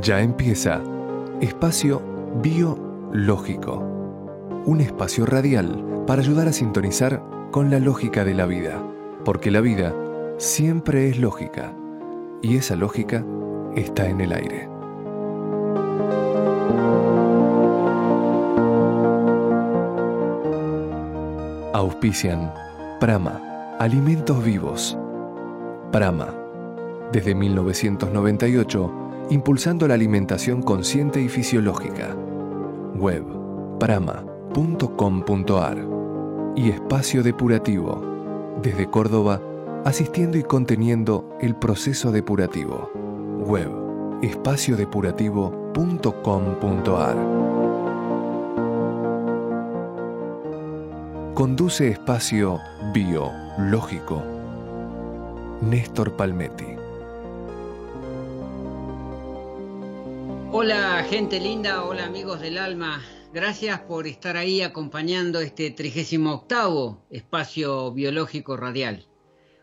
Ya empieza Espacio Biológico, un espacio radial para ayudar a sintonizar con la lógica de la vida, porque la vida siempre es lógica y esa lógica está en el aire. Auspician Prama, Alimentos Vivos. Prama, desde 1998, impulsando la alimentación consciente y fisiológica. Web prama.com.ar y Espacio Depurativo, desde Córdoba, asistiendo y conteniendo el proceso depurativo. Web espaciodepurativo.com.ar Conduce Espacio Biológico Néstor Palmetti. Hola gente linda, hola amigos del alma, gracias por estar ahí acompañando este 38 espacio biológico radial.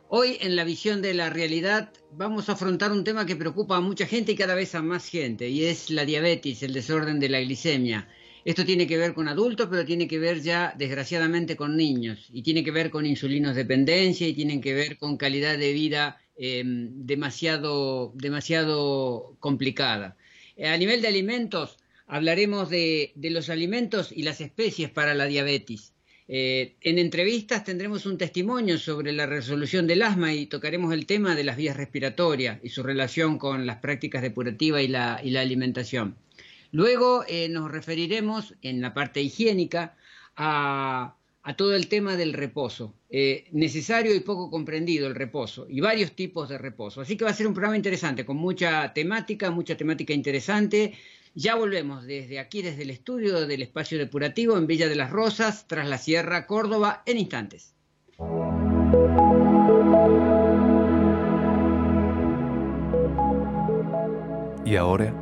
Hoy en la visión de la realidad vamos a afrontar un tema que preocupa a mucha gente y cada vez a más gente, y es la diabetes, el desorden de la glicemia. Esto tiene que ver con adultos, pero tiene que ver ya desgraciadamente con niños, y tiene que ver con insulinos dependencia, y tiene que ver con calidad de vida eh, demasiado, demasiado complicada. A nivel de alimentos, hablaremos de, los alimentos y las especies para la diabetes. Eh, en entrevistas tendremos un testimonio sobre la resolución del asma y tocaremos el tema de las vías respiratorias y su relación con las prácticas depurativas y la, alimentación. Luego eh, nos referiremos en la parte higiénica a, todo el tema del reposo, eh, necesario y poco comprendido el reposo, y varios tipos de reposo. Así que va a ser un programa interesante, con mucha temática, mucha temática interesante. Ya volvemos desde aquí, desde el estudio del espacio depurativo en Villa de las Rosas, tras la Sierra, Córdoba, en instantes. Y ahora,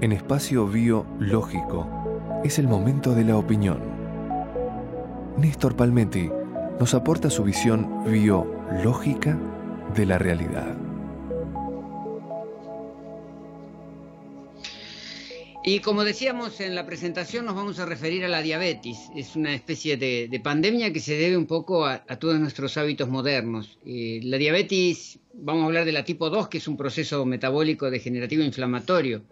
en espacio biológico, es el momento de la opinión Néstor Palmetti nos aporta su visión biológica de la realidad. Y como decíamos en la presentación, nos vamos a referir a la diabetes. Es una especie de, pandemia que se debe un poco a, todos nuestros hábitos modernos. Eh, la diabetes, vamos a hablar de la tipo 2, que es un proceso metabólico degenerativo inflamatorio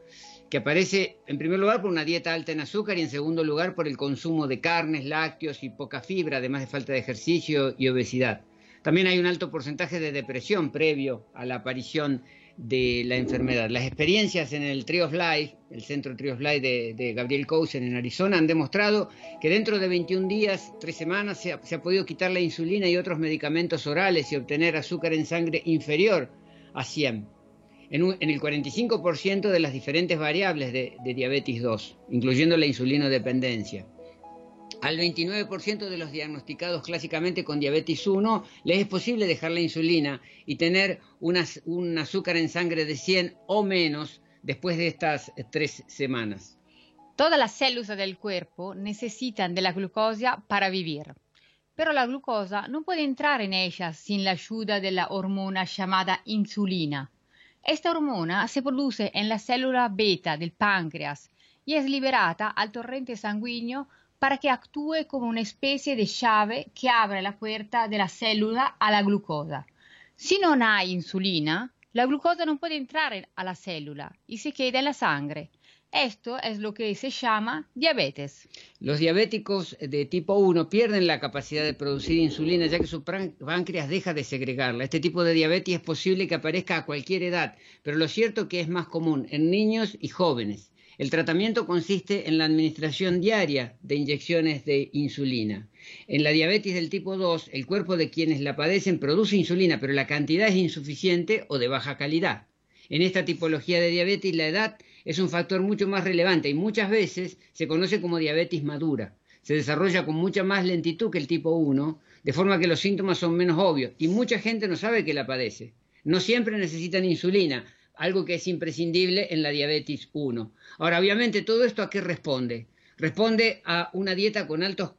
que aparece en primer lugar por una dieta alta en azúcar y en segundo lugar por el consumo de carnes, lácteos y poca fibra, además de falta de ejercicio y obesidad. También hay un alto porcentaje de depresión previo a la aparición de la enfermedad. Las experiencias en el Tree of Life, el centro Tree of Life de, Gabriel Cousen en Arizona, han demostrado que dentro de 21 días, 3 semanas, se ha, podido quitar la insulina y otros medicamentos orales y obtener azúcar en sangre inferior a 100 en, el 45% de las diferentes variables de, diabetes 2, incluyendo la insulinodependencia. Al 29% de los diagnosticados clásicamente con diabetes 1 les es posible dejar la insulina y tener un azúcar en sangre de 100 o menos después de estas tres semanas. Todas las células del cuerpo necesitan de la glucosa para vivir, pero la glucosa no puede entrar en ellas sin la ayuda de la hormona llamada insulina. Esta hormona se produce en la célula beta del páncreas y es liberata al torrente sanguíneo para que actúe como una especie de llave que abre la puerta de la célula a la glucosa. Si no hay insulina, la glucosa no puede entrar a la célula y se queda en la sangre. Esto es lo que se llama diabetes. Los diabéticos de tipo 1 pierden la capacidad de producir insulina ya que su páncreas deja de segregarla. Este tipo de diabetes es posible que aparezca a cualquier edad, pero lo cierto es que es más común en niños y jóvenes. El tratamiento consiste en la administración diaria de inyecciones de insulina. En la diabetes del tipo 2, el cuerpo de quienes la padecen produce insulina, pero la cantidad es insuficiente o de baja calidad. En esta tipología de diabetes, la edad es un factor mucho más relevante y muchas veces se conoce como diabetes madura. Se desarrolla con mucha más lentitud que el tipo 1, de forma que los síntomas son menos obvios y mucha gente no sabe que la padece. No siempre necesitan insulina, algo que es imprescindible en la diabetes 1. Ahora, obviamente, todo esto a qué responde? Responde a una dieta con altas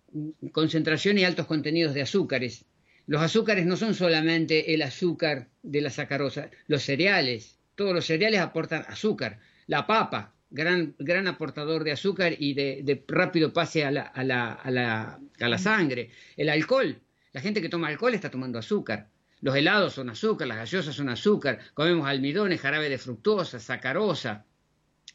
concentraciones y altos contenidos de azúcares. Los azúcares no son solamente el azúcar de la sacarosa, los cereales, todos los cereales aportan azúcar, la papa, gran, gran aportador de azúcar y de, rápido pase a la, a, la, a, la, a la sangre. El alcohol, la gente que toma alcohol está tomando azúcar. Los helados son azúcar, las gaseosas son azúcar, comemos almidones, jarabe de fructosa, sacarosa.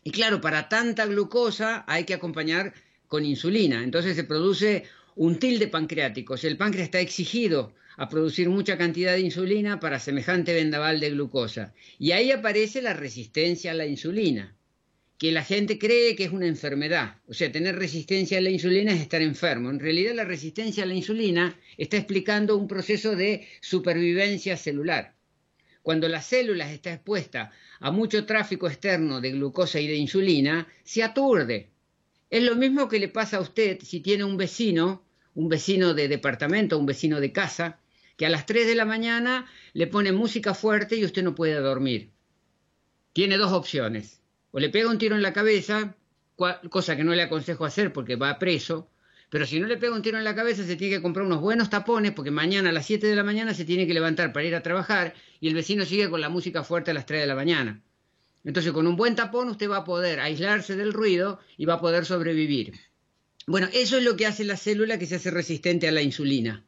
Y claro, para tanta glucosa hay que acompañar con insulina. Entonces se produce un tilde pancreático. O el páncreas está exigido a producir mucha cantidad de insulina para semejante vendaval de glucosa. Y ahí aparece la resistencia a la insulina, que la gente cree que es una enfermedad. O sea, tener resistencia a la insulina es estar enfermo. En realidad la resistencia a la insulina está explicando un proceso de supervivencia celular. Cuando la célula está expuesta a mucho tráfico externo de glucosa y de insulina, se aturde. Es lo mismo que le pasa a usted si tiene un vecino, un vecino de departamento, un vecino de casa, que a las 3 de la mañana le pone música fuerte y usted no puede dormir. Tiene dos opciones. O le pega un tiro en la cabeza, cosa que no le aconsejo hacer porque va preso, pero si no le pega un tiro en la cabeza se tiene que comprar unos buenos tapones porque mañana a las 7 de la mañana se tiene que levantar para ir a trabajar y el vecino sigue con la música fuerte a las 3 de la mañana. Entonces con un buen tapón usted va a poder aislarse del ruido y va a poder sobrevivir. Bueno, eso es lo que hace la célula que se hace resistente a la insulina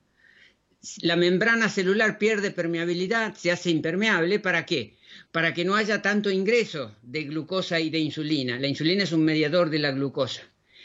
la membrana celular pierde permeabilidad, se hace impermeable, ¿para qué? Para que no haya tanto ingreso de glucosa y de insulina. La insulina es un mediador de la glucosa.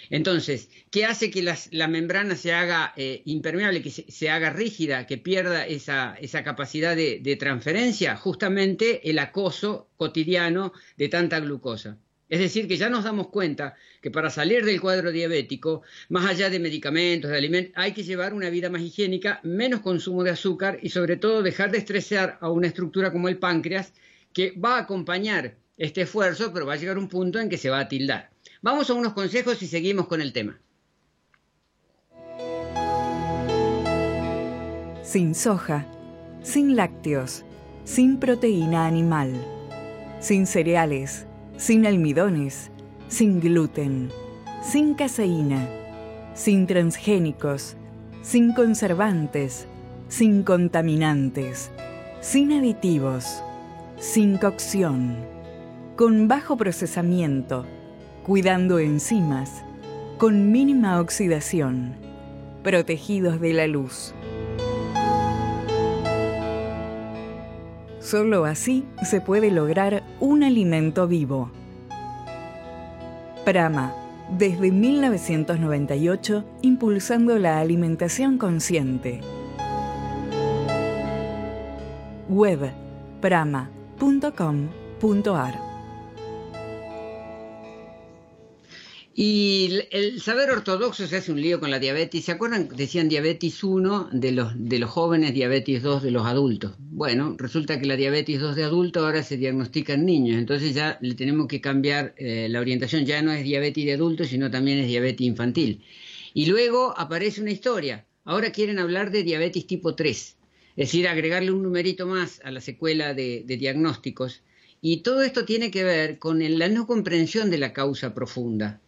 Entonces, ¿qué hace que la membrana se haga eh, impermeable, que se, haga rígida, que pierda esa, capacidad de transferencia? Justamente el acoso cotidiano de tanta glucosa. Es decir, que ya nos damos cuenta que para salir del cuadro diabético, más allá de medicamentos, de alimentos, hay que llevar una vida más higiénica, menos consumo de azúcar y sobre todo dejar de estresar a una estructura como el páncreas que va a acompañar este esfuerzo, pero va a llegar un punto en que se va a tildar. Vamos a unos consejos y seguimos con el tema. Sin soja, sin lácteos, sin proteína animal, sin cereales sin almidones, sin gluten, sin caseína, sin transgénicos, sin conservantes, sin contaminantes, sin aditivos, sin cocción, con bajo procesamiento, cuidando enzimas, con mínima oxidación, protegidos de la luz. Solo así se puede lograr un alimento vivo. Prama, desde 1998, impulsando la alimentación consciente. Web prama.com.ar Y el saber ortodoxo se hace un lío con la diabetes. ¿Se acuerdan? Decían diabetes 1 de los, de los jóvenes, diabetes 2 de los adultos. Bueno, resulta que la diabetes 2 de adultos ahora se diagnostica en niños. Entonces ya le tenemos que cambiar eh, la orientación. Ya no es diabetes de adultos, sino también es diabetes infantil. Y luego aparece una historia. Ahora quieren hablar de diabetes tipo 3. Es decir, agregarle un numerito más a la secuela de, de diagnósticos. Y todo esto tiene que ver con la no comprensión de la causa profunda.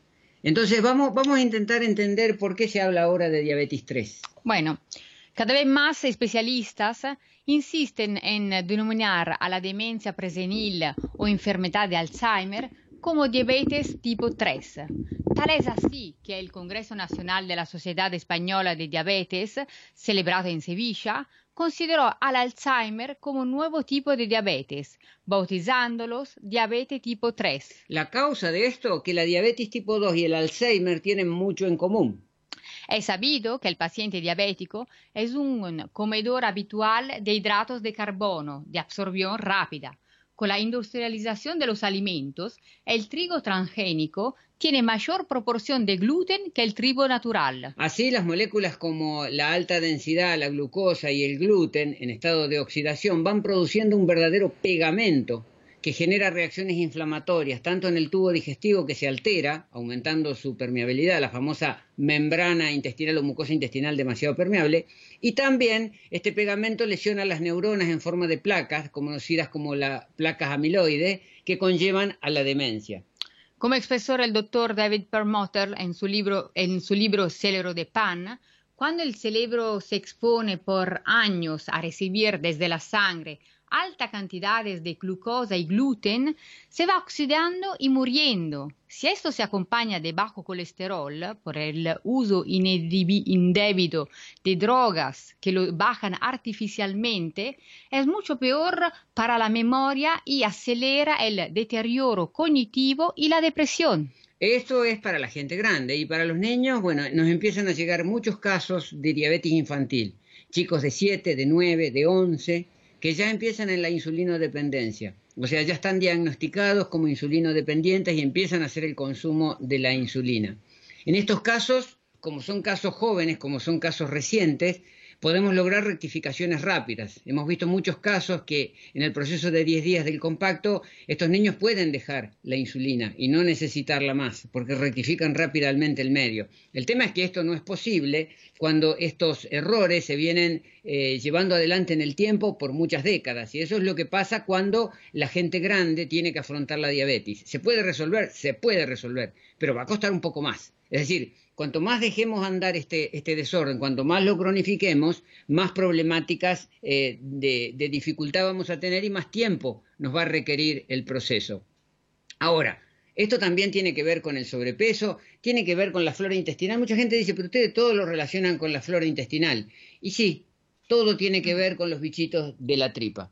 Entonces vamos, vamos a intentar entender por qué se habla ahora de diabetes 3. Bueno, cada vez más especialistas insisten en denominar a la demencia presenil o enfermedad de Alzheimer como diabetes tipo 3. Tal es así que el Congreso Nacional de la Sociedad Española de Diabetes, celebrado en Sevilla, consideró al Alzheimer como un nuevo tipo de diabetes, bautizándolos diabetes tipo 3. La causa de esto, que la diabetes tipo 2 y el Alzheimer tienen mucho en común. Es sabido que el paciente diabético es un comedor habitual de hidratos de carbono de absorción rápida, con la industrialización de los alimentos, el trigo transgénico tiene mayor proporción de gluten que el trigo natural. Así, las moléculas como la alta densidad, la glucosa y el gluten en estado de oxidación van produciendo un verdadero pegamento que genera reacciones inflamatorias, tanto en el tubo digestivo que se altera, aumentando su permeabilidad, la famosa membrana intestinal o mucosa intestinal demasiado permeable, y también este pegamento lesiona las neuronas en forma de placas, conocidas como las placas amiloides, que conllevan a la demencia. Como expresó el doctor David Perlmutter en su libro, en su libro Cerebro de Pan, cuando el cerebro se expone por años a recibir desde la sangre altas cantidades de glucosa y gluten, se va oxidando y muriendo. Si esto se acompaña de bajo colesterol por el uso indebido de drogas que lo bajan artificialmente, es mucho peor para la memoria y acelera el deterioro cognitivo y la depresión. Esto es para la gente grande y para los niños, bueno, nos empiezan a llegar muchos casos de diabetes infantil. Chicos de 7, de 9, de 11, que ya empiezan en la insulinodependencia. O sea, ya están diagnosticados como insulinodependientes y empiezan a hacer el consumo de la insulina. En estos casos, como son casos jóvenes, como son casos recientes, podemos lograr rectificaciones rápidas. Hemos visto muchos casos que en el proceso de 10 días del compacto estos niños pueden dejar la insulina y no necesitarla más porque rectifican rápidamente el medio. El tema es que esto no es posible cuando estos errores se vienen eh, llevando adelante en el tiempo por muchas décadas y eso es lo que pasa cuando la gente grande tiene que afrontar la diabetes. ¿Se puede resolver? Se puede resolver, pero va a costar un poco más. Es decir, cuanto más dejemos andar este, este, desorden, cuanto más lo cronifiquemos, más problemáticas eh, de, de dificultad vamos a tener y más tiempo nos va a requerir el proceso. Ahora, esto también tiene que ver con el sobrepeso, tiene que ver con la flora intestinal. Mucha gente dice, pero ustedes todo lo relacionan con la flora intestinal. Y sí, todo tiene que ver con los bichitos de la tripa.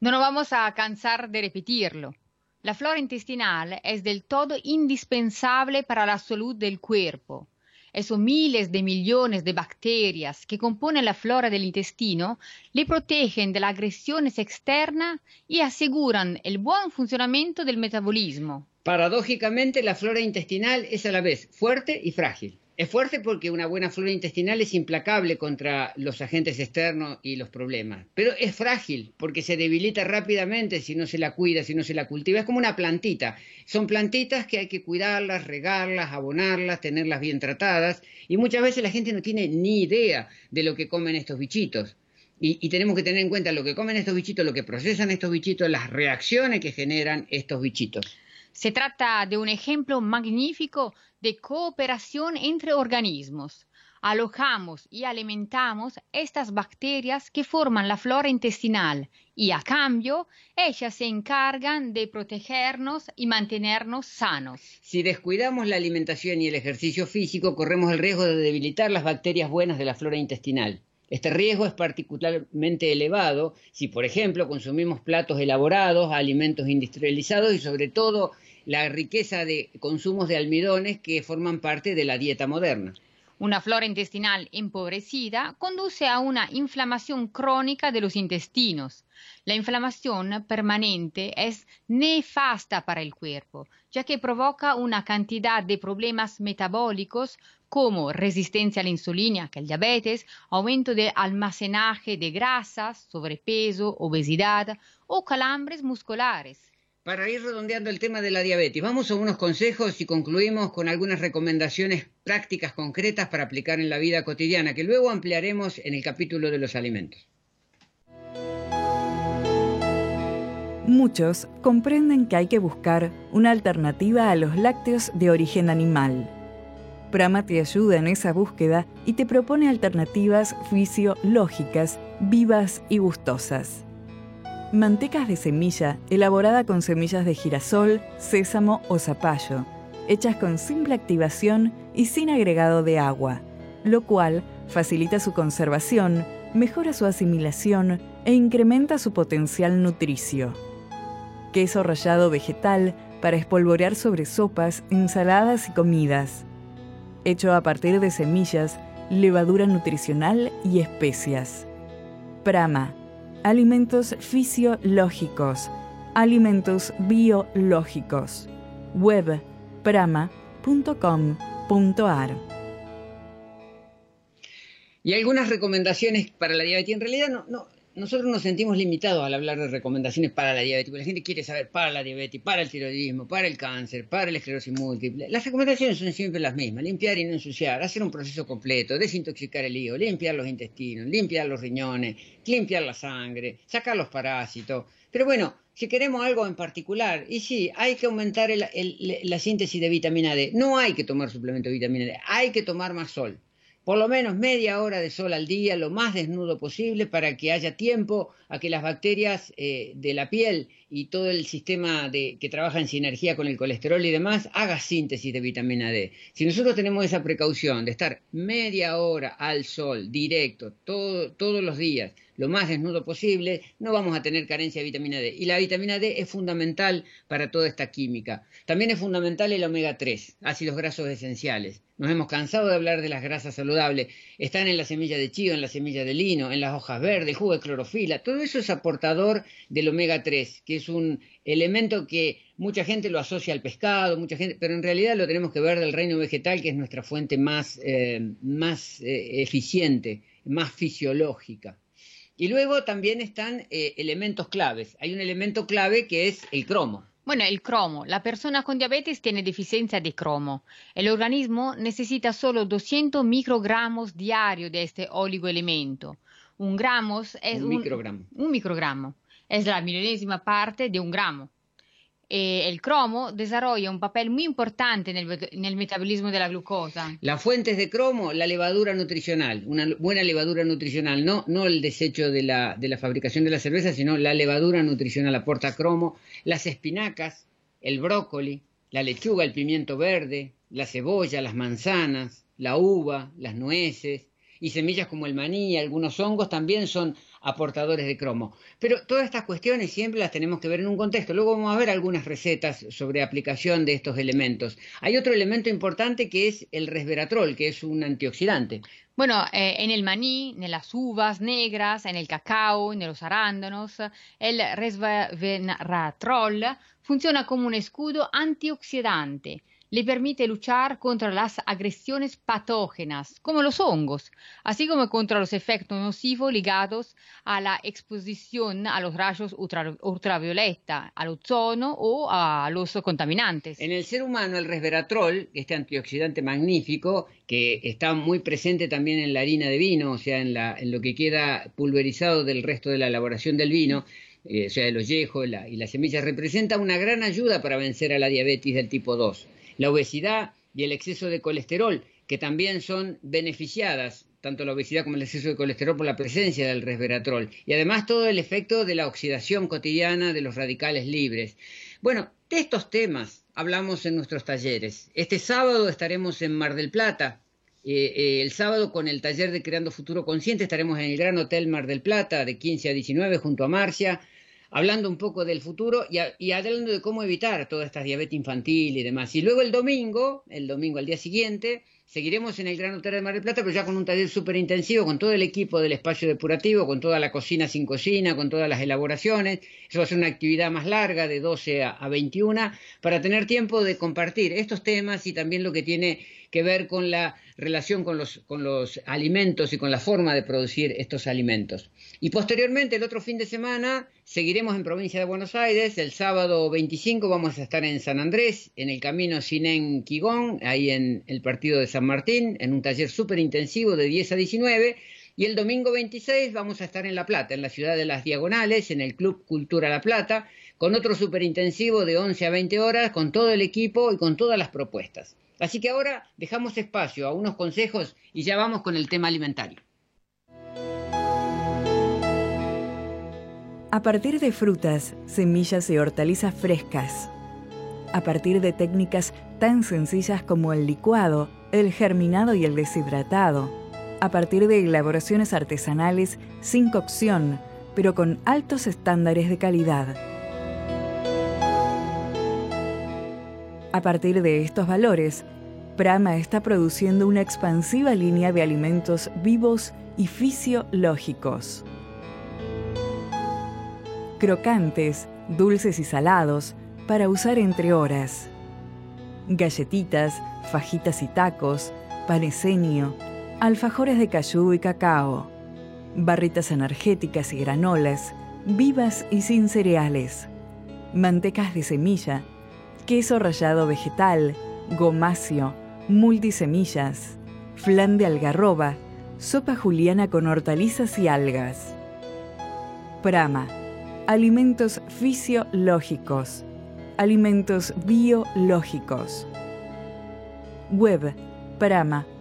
No nos vamos a cansar de repetirlo. La flora intestinal es del todo indispensable para la salud del cuerpo. Esos miles de millones de bacterias que componen la flora del intestino le protegen de las agresiones externas y aseguran el buen funcionamiento del metabolismo. Paradójicamente, la flora intestinal es a la vez fuerte y frágil. Es fuerte porque una buena flora intestinal es implacable contra los agentes externos y los problemas, pero es frágil porque se debilita rápidamente si no se la cuida, si no se la cultiva. Es como una plantita. Son plantitas que hay que cuidarlas, regarlas, abonarlas, tenerlas bien tratadas y muchas veces la gente no tiene ni idea de lo que comen estos bichitos. Y, y, tenemos que tener en cuenta lo que comen estos bichitos, lo que procesan estos bichitos, las reacciones que generan estos bichitos. Se trata de un ejemplo magnífico de cooperación entre organismos. Alojamos y alimentamos estas bacterias que forman la flora intestinal y a cambio ellas se encargan de protegernos y mantenernos sanos. Si descuidamos la alimentación y el ejercicio físico, corremos el riesgo de debilitar las bacterias buenas de la flora intestinal. Este riesgo es particularmente elevado si, por ejemplo, consumimos platos elaborados, alimentos industrializados y sobre todo la riqueza de consumos de almidones que forman parte de la dieta moderna. Una flora intestinal empobrecida conduce a una inflamación crónica de los intestinos. La inflamación permanente es nefasta para el cuerpo, ya que provoca una cantidad de problemas metabólicos como resistencia a la insulina, que el diabetes, aumento de almacenaje de grasas, sobrepeso, obesidad o calambres musculares para ir redondeando el tema de la diabetes, vamos a unos consejos y concluimos con algunas recomendaciones prácticas concretas para aplicar en la vida cotidiana, que luego ampliaremos en el capítulo de los alimentos. Muchos comprenden que hay que buscar una alternativa a los lácteos de origen animal. Prama te ayuda en esa búsqueda y te propone alternativas fisiológicas, vivas y gustosas mantecas de semilla elaborada con semillas de girasol, sésamo o zapallo, hechas con simple activación y sin agregado de agua, lo cual facilita su conservación, mejora su asimilación e incrementa su potencial nutricio. Queso rallado vegetal para espolvorear sobre sopas, ensaladas y comidas. Hecho a partir de semillas, levadura nutricional y especias. Prama alimentos fisiológicos, alimentos biológicos. Web prama.com.ar Y algunas recomendaciones para la diabetes. En realidad no, no, nosotros nos sentimos limitados al hablar de recomendaciones para la diabetes, porque la gente quiere saber para la diabetes, para el tiroidismo, para el cáncer, para la esclerosis múltiple. Las recomendaciones son siempre las mismas, limpiar y no ensuciar, hacer un proceso completo, desintoxicar el hígado, limpiar los intestinos, limpiar los riñones, limpiar la sangre, sacar los parásitos. Pero bueno, si queremos algo en particular, y sí, hay que aumentar la síntesis de vitamina D. No hay que tomar suplemento de vitamina D, hay que tomar más sol por lo menos media hora de sol al día, lo más desnudo posible, para que haya tiempo a que las bacterias eh, de la piel y todo el sistema de, que trabaja en sinergia con el colesterol y demás haga síntesis de vitamina D. Si nosotros tenemos esa precaución de estar media hora al sol, directo, todos los días, lo más desnudo posible, no vamos a tener carencia de vitamina D. Y la vitamina D es fundamental para toda esta química. También es fundamental el omega 3, ácidos grasos esenciales. Nos hemos cansado de hablar de las grasas saludables. Están en la semilla de chío, en la semilla de lino, en las hojas verdes, jugo de clorofila. Todo eso es aportador del omega 3, que es un elemento que mucha gente lo asocia al pescado, mucha gente, pero en realidad lo tenemos que ver del reino vegetal, que es nuestra fuente más, eh, más eh, eficiente, más fisiológica. Y luego también están eh, elementos claves. Hay un elemento clave que es el cromo. Bueno, el cromo. La persona con diabetes tiene deficiencia de cromo. El organismo necesita solo 200 microgramos diarios de este oligoelemento. Un gramo es un, microgramo. Un microgramo. Es la milionésima parte de un gramo. Eh, el cromo desarrolla un papel muy importante en el, metabolismo de la glucosa. Las fuentes de cromo, la levadura nutricional, una buena levadura nutricional, no, no el desecho de la, de la fabricación de la cerveza, sino la levadura nutricional aporta cromo, las espinacas, el brócoli, la lechuga, el pimiento verde, la cebolla, las manzanas, la uva, las nueces y semillas como el maní algunos hongos también son aportadores de cromo. Pero todas estas cuestiones siempre las tenemos que ver en un contexto. Luego vamos a ver algunas recetas sobre aplicación de estos elementos. Hay otro elemento importante que es el resveratrol, que es un antioxidante. Bueno, eh, en el maní, en las uvas negras, en el cacao, en los arándanos, el resveratrol funciona como un escudo antioxidante le permite luchar contra las agresiones patógenas, como los hongos, así como contra los efectos nocivos ligados a la exposición a los rayos ultravioleta, al ozono o a los contaminantes. En el ser humano, el resveratrol, este antioxidante magnífico, que está muy presente también en la harina de vino, o sea, en, lo que queda pulverizado del resto de la elaboración del vino, eh, o sea, el ollejo y las semillas, representa una gran ayuda para vencer a la diabetes del tipo 2 la obesidad y el exceso de colesterol, que también son beneficiadas, tanto la obesidad como el exceso de colesterol, por la presencia del resveratrol. Y además todo el efecto de la oxidación cotidiana de los radicales libres. Bueno, de estos temas hablamos en nuestros talleres. Este sábado estaremos en Mar del Plata. Eh, eh, el sábado con el taller de Creando Futuro Consciente estaremos en el Gran Hotel Mar del Plata de 15 a 19 junto a Marcia hablando un poco del futuro y, hablando de cómo evitar toda esta diabetes infantil y demás. Y luego el domingo, el domingo al día siguiente, seguiremos en el Gran Hotel de Mar del Plata, pero ya con un taller súper intensivo, con todo el equipo del espacio depurativo, con toda la cocina sin cocina, con todas las elaboraciones. Eso va a ser una actividad más larga, de 12 a 21, para tener tiempo de compartir estos temas y también lo que tiene que ver con la relación con los, con los alimentos y con la forma de producir estos alimentos. Y posteriormente, el otro fin de semana, seguiremos en provincia de Buenos Aires. El sábado 25 vamos a estar en San Andrés, en el camino Sinén Quigón, ahí en el partido de San Martín, en un taller súper intensivo de 10 a 19. Y el domingo 26 vamos a estar en La Plata, en la ciudad de las Diagonales, en el Club Cultura La Plata, con otro súper intensivo de 11 a 20 horas, con todo el equipo y con todas las propuestas. Así que ahora dejamos espacio a unos consejos y ya vamos con el tema alimentario. A partir de frutas, semillas y hortalizas frescas. A partir de técnicas tan sencillas como el licuado, el germinado y el deshidratado. A partir de elaboraciones artesanales sin cocción, pero con altos estándares de calidad A partir de estos valores, Prama está produciendo una expansiva línea de alimentos vivos y fisiológicos. Crocantes, dulces y salados para usar entre horas. Galletitas, fajitas y tacos, paneseño, alfajores de cayú y cacao, barritas energéticas y granolas, vivas y sin cereales, mantecas de semilla, queso rallado vegetal, gomacio, multisemillas, flan de algarroba, sopa juliana con hortalizas y algas. Prama, alimentos fisiológicos, alimentos biológicos. Web prama.com.ar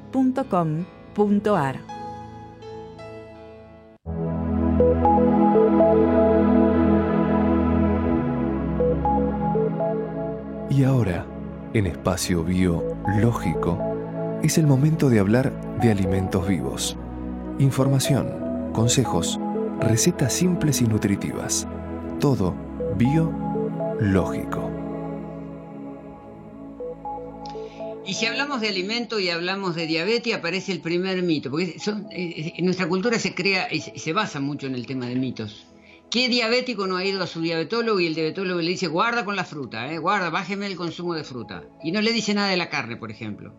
en espacio biológico, es el momento de hablar de alimentos vivos. Información, consejos, recetas simples y nutritivas. Todo biológico. Y si hablamos de alimento y hablamos de diabetes, aparece el primer mito, porque eh, en nuestra cultura se crea y se basa mucho en el tema de mitos. ¿Qué diabético no ha ido a su diabetólogo y el diabetólogo le dice, guarda con la fruta, eh, guarda, bájeme el consumo de fruta? Y no le dice nada de la carne, por ejemplo.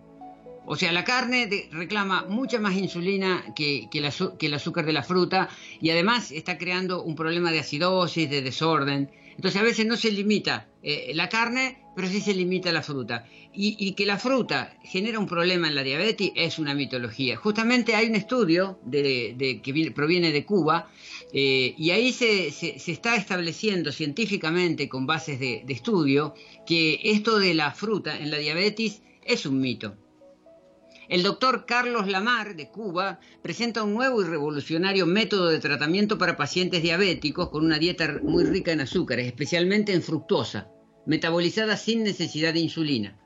O sea, la carne reclama mucha más insulina que, el azúcar de la fruta y además está creando un problema de acidosis, de desorden. Entonces a veces no se limita eh, la carne, pero sí se limita la fruta. Y, que la fruta genera un problema en la diabetes es una mitología. Justamente hay un estudio que proviene de Cuba eh, y ahí se, está estableciendo científicamente con bases de, estudio que esto de la fruta en la diabetes es un mito. El doctor Carlos Lamar, de Cuba, presenta un nuevo y revolucionario método de tratamiento para pacientes diabéticos con una dieta muy rica en azúcares, especialmente en fructosa, metabolizada sin necesidad de insulina.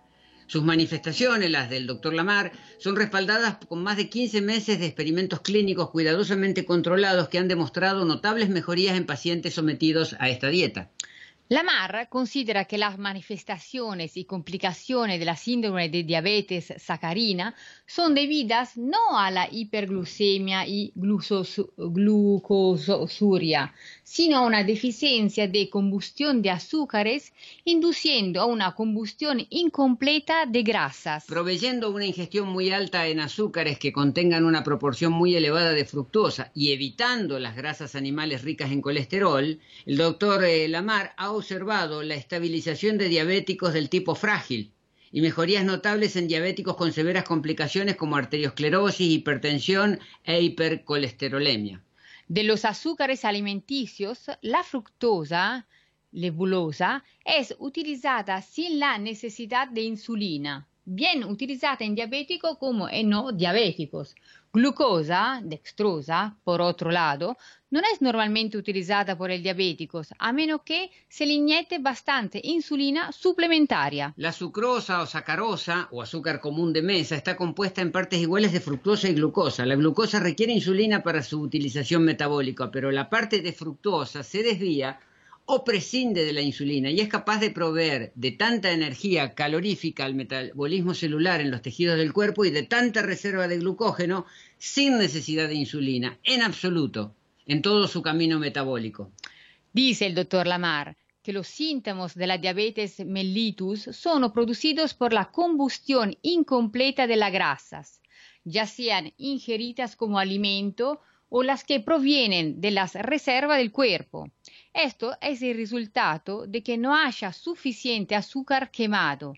Sus manifestaciones, las del doctor Lamar, son respaldadas con más de 15 meses de experimentos clínicos cuidadosamente controlados que han demostrado notables mejorías en pacientes sometidos a esta dieta. Lamar considera que las manifestaciones y complicaciones de la síndrome de diabetes sacarina son debidas no a la hiperglucemia y glucosuria, sino a una deficiencia de combustión de azúcares, induciendo a una combustión incompleta de grasas. Proveyendo una ingestión muy alta en azúcares que contengan una proporción muy elevada de fructosa y evitando las grasas animales ricas en colesterol, el doctor eh, Lamar ha observado la estabilización de diabéticos del tipo frágil y mejorías notables en diabéticos con severas complicaciones como arteriosclerosis, hipertensión e hipercolesterolemia. De los azúcares alimenticios, la fructosa, lebulosa, es utilizada sin la necesidad de insulina bien utilizada en diabéticos como en no diabéticos. Glucosa, dextrosa, por otro lado, no es normalmente utilizada por el diabético, a menos que se le inyecte bastante insulina suplementaria. La sucrosa o sacarosa, o azúcar común de mesa, está compuesta en partes iguales de fructosa y glucosa. La glucosa requiere insulina para su utilización metabólica, pero la parte de fructosa se desvía o prescinde de la insulina y es capaz de proveer de tanta energía calorífica al metabolismo celular en los tejidos del cuerpo y de tanta reserva de glucógeno sin necesidad de insulina, en absoluto, en todo su camino metabólico. Dice el doctor Lamar que los síntomas de la diabetes mellitus son producidos por la combustión incompleta de las grasas, ya sean ingeridas como alimento o las que provienen de las reservas del cuerpo. Esto es el resultado de que no haya suficiente azúcar quemado,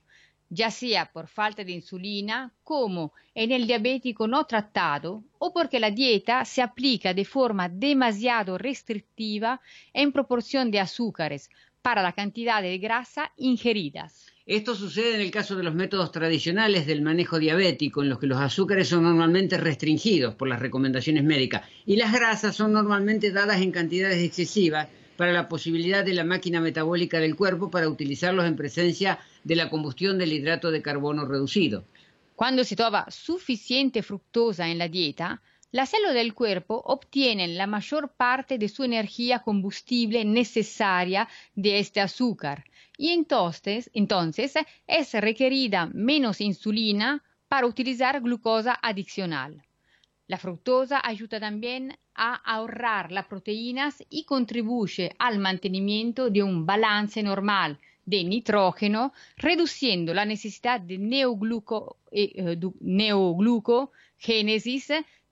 ya sea por falta de insulina, como en el diabético no tratado, o porque la dieta se aplica de forma demasiado restrictiva en proporción de azúcares para la cantidad de grasa ingeridas. Esto sucede en el caso de los métodos tradicionales del manejo diabético, en los que los azúcares son normalmente restringidos por las recomendaciones médicas y las grasas son normalmente dadas en cantidades excesivas para la posibilidad de la máquina metabólica del cuerpo para utilizarlos en presencia de la combustión del hidrato de carbono reducido. Cuando se toma suficiente fructosa en la dieta, las células del cuerpo obtienen la mayor parte de su energía combustible necesaria de este azúcar y entonces, entonces es requerida menos insulina para utilizar glucosa adicional. La fructosa ayuda también a ahorrar las proteínas y contribuye al mantenimiento de un balance normal de nitrógeno, reduciendo la necesidad de neogluco, eh,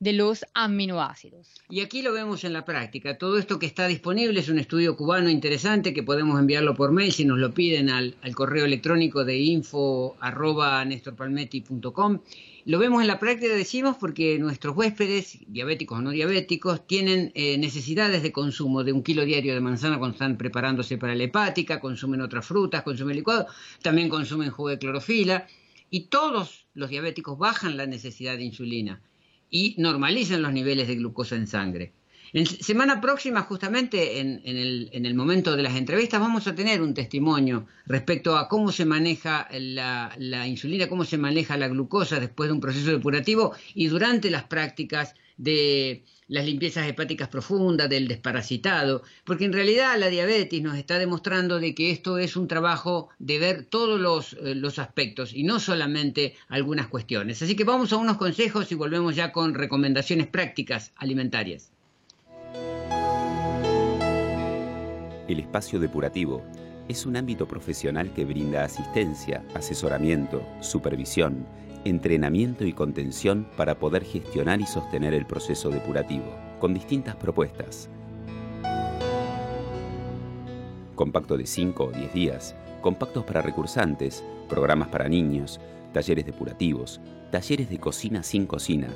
de los aminoácidos. Y aquí lo vemos en la práctica. Todo esto que está disponible es un estudio cubano interesante que podemos enviarlo por mail si nos lo piden al, correo electrónico de info Lo vemos en la práctica, decimos, porque nuestros huéspedes, diabéticos o no diabéticos, tienen eh, necesidades de consumo de un kilo diario de manzana cuando están preparándose para la hepática, consumen otras frutas, consumen licuado, también consumen jugo de clorofila y todos los diabéticos bajan la necesidad de insulina y normalizan los niveles de glucosa en sangre. En semana próxima, justamente en, el, momento de las entrevistas, vamos a tener un testimonio respecto a cómo se maneja la, la, insulina, cómo se maneja la glucosa después de un proceso depurativo y durante las prácticas de las limpiezas hepáticas profundas, del desparasitado, porque en realidad la diabetes nos está demostrando de que esto es un trabajo de ver todos los, eh, los aspectos y no solamente algunas cuestiones. Así que vamos a unos consejos y volvemos ya con recomendaciones prácticas alimentarias. El espacio depurativo es un ámbito profesional que brinda asistencia, asesoramiento, supervisión, entrenamiento y contención para poder gestionar y sostener el proceso depurativo, con distintas propuestas. Compacto de 5 o 10 días, compactos para recursantes, programas para niños, talleres depurativos, talleres de cocina sin cocina,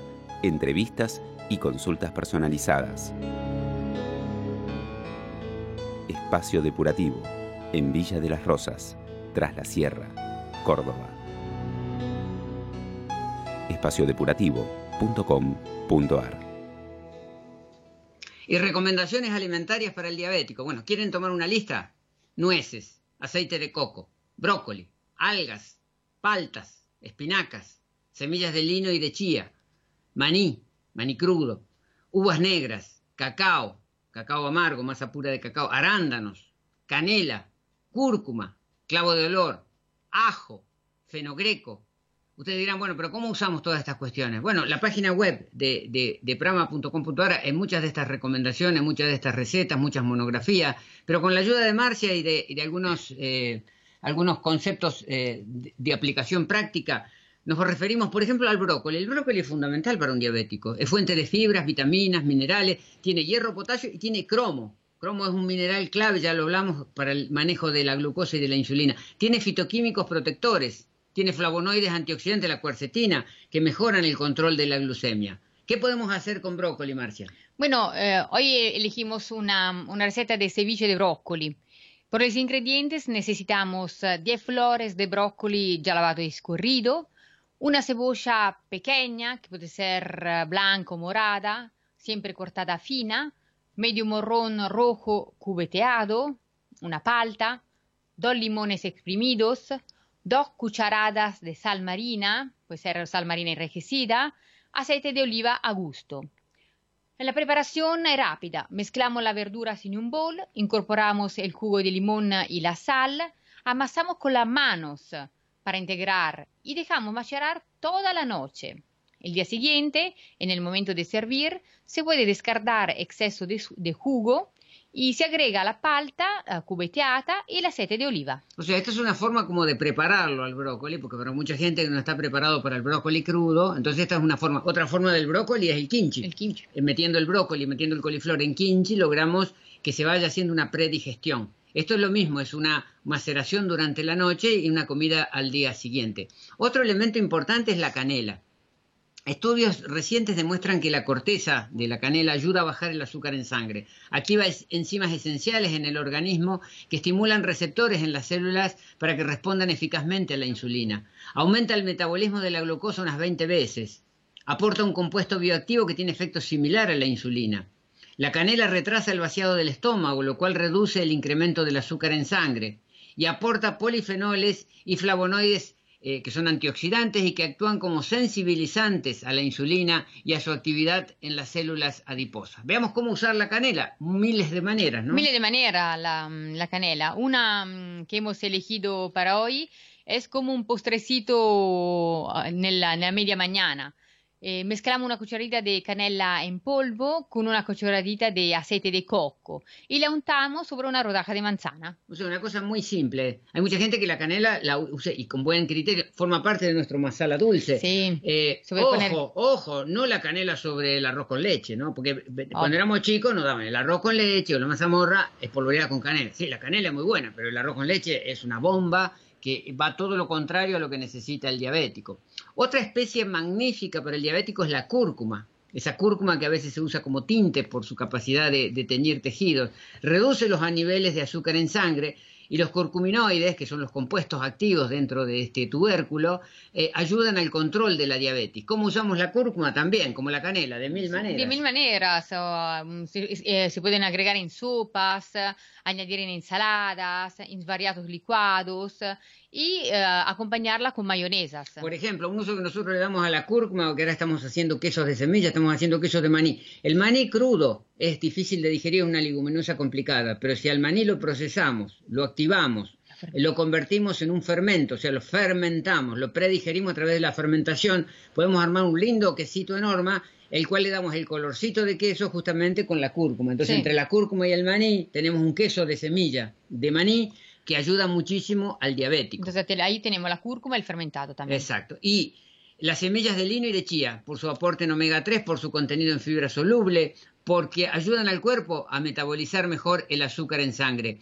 entrevistas y consultas personalizadas. Espacio Depurativo, en Villa de las Rosas, tras la Sierra, Córdoba. espaciodepurativo.com.ar Y recomendaciones alimentarias para el diabético. Bueno, ¿quieren tomar una lista? Nueces, aceite de coco, brócoli, algas, paltas, espinacas, semillas de lino y de chía, maní, maní crudo, uvas negras, cacao, cacao amargo, masa pura de cacao, arándanos, canela, cúrcuma, clavo de olor, ajo, fenogreco. Ustedes dirán, bueno, pero ¿cómo usamos todas estas cuestiones? Bueno, la página web de, de, prama.com.ar en muchas de estas recomendaciones, muchas de estas recetas, muchas monografías, pero con la ayuda de Marcia y de, algunos, eh, algunos conceptos eh, de aplicación práctica, nos referimos, por ejemplo, al brócoli. El brócoli es fundamental para un diabético. Es fuente de fibras, vitaminas, minerales, tiene hierro, potasio y tiene cromo. Cromo es un mineral clave, ya lo hablamos, para el manejo de la glucosa y de la insulina. Tiene fitoquímicos protectores, tiene flavonoides antioxidantes, la cuercetina, que mejoran el control de la glucemia. ¿Qué podemos hacer con brócoli, Marcia? Bueno, eh, hoy elegimos una, una, receta de ceviche de brócoli. Por los ingredientes necesitamos 10 eh, flores de brócoli ya lavado y escurrido, una cebolla pequeña, que puede ser eh, blanca o morada, siempre cortada fina, medio morrón rojo cubeteado, una palta, dos limones exprimidos, dos cucharadas de sal marina, puede ser sal marina enriquecida, aceite de oliva a gusto. La preparación es rápida. Mezclamos las verduras en un bol, incorporamos el jugo de limón y la sal, amasamos con las manos para integrar y dejamos macerar toda la noche. El día siguiente, en el momento de servir, se puede descartar exceso de, jugo y se agrega la palta cubeteada y el aceite de oliva. O sea, esta es una forma como de prepararlo al brócoli, porque para mucha gente no está preparado para el brócoli crudo, entonces esta es una forma. Otra forma del brócoli es el kimchi. El kimchi. Eh, metiendo el brócoli, metiendo el coliflor en kimchi, logramos que se vaya haciendo una predigestión. Esto es lo mismo, es una maceración durante la noche y una comida al día siguiente. Otro elemento importante es la canela. Estudios recientes demuestran que la corteza de la canela ayuda a bajar el azúcar en sangre. Activa enzimas esenciales en el organismo que estimulan receptores en las células para que respondan eficazmente a la insulina. Aumenta el metabolismo de la glucosa unas 20 veces. Aporta un compuesto bioactivo que tiene efecto similar a la insulina. La canela retrasa el vaciado del estómago, lo cual reduce el incremento del azúcar en sangre y aporta polifenoles y flavonoides eh, que son antioxidantes y que actúan como sensibilizantes a la insulina y a su actividad en las células adiposas. Veamos cómo usar la canela, miles de maneras, ¿no? Miles de maneras la, la canela. Una mm, que hemos elegido para hoy es como un postrecito en la media mañana. Eh, mezclamos una cucharadita de canela en polvo con una cucharadita de aceite de coco y la untamos sobre una rodaja de manzana. O sea, una cosa muy simple. Hay mucha gente que la canela la usa y con buen criterio forma parte de nuestro masala dulce. Sí. Eh, ojo, ojo, no la canela sobre el arroz con leche, ¿no? Porque cuando éramos chicos nos daban el arroz con leche o la mazamorra espolvoreada con canela. Sí, la canela es muy buena, pero el arroz con leche es una bomba que va todo lo contrario a lo que necesita el diabético. Otra especie magnífica para el diabético es la cúrcuma. Esa cúrcuma que a veces se usa como tinte por su capacidad de, teñir tejidos, reduce los niveles de azúcar en sangre Y los curcuminoides, que son los compuestos activos dentro de este tubérculo, eh, ayudan al control de la diabetes. ¿Cómo usamos la cúrcuma? También, como la canela, de mil maneras. De mil maneras. Eh, se, pueden agregar en sopas, añadir en ensaladas, en variados licuados y eh, acompañarla con mayonesas. Por ejemplo, un uso que nosotros le damos a la cúrcuma, o que ahora estamos haciendo quesos de semilla, estamos haciendo quesos de maní. El maní crudo es difícil de digerir, es una leguminosa complicada, pero si al maní lo procesamos, lo activamos, lo convertimos en un fermento, o sea, lo fermentamos, lo predigerimos a través de la fermentación, podemos armar un lindo quesito enorme, el cual le damos el colorcito de queso justamente con la cúrcuma. Entonces, entre la cúrcuma y el maní tenemos un queso de semilla de maní que ayuda muchísimo al diabético. Entonces ahí tenemos la cúrcuma y el fermentado también. Exacto. Y las semillas de lino y de chía, por su aporte en omega 3, por su contenido en fibra soluble, porque ayudan al cuerpo a metabolizar mejor el azúcar en sangre.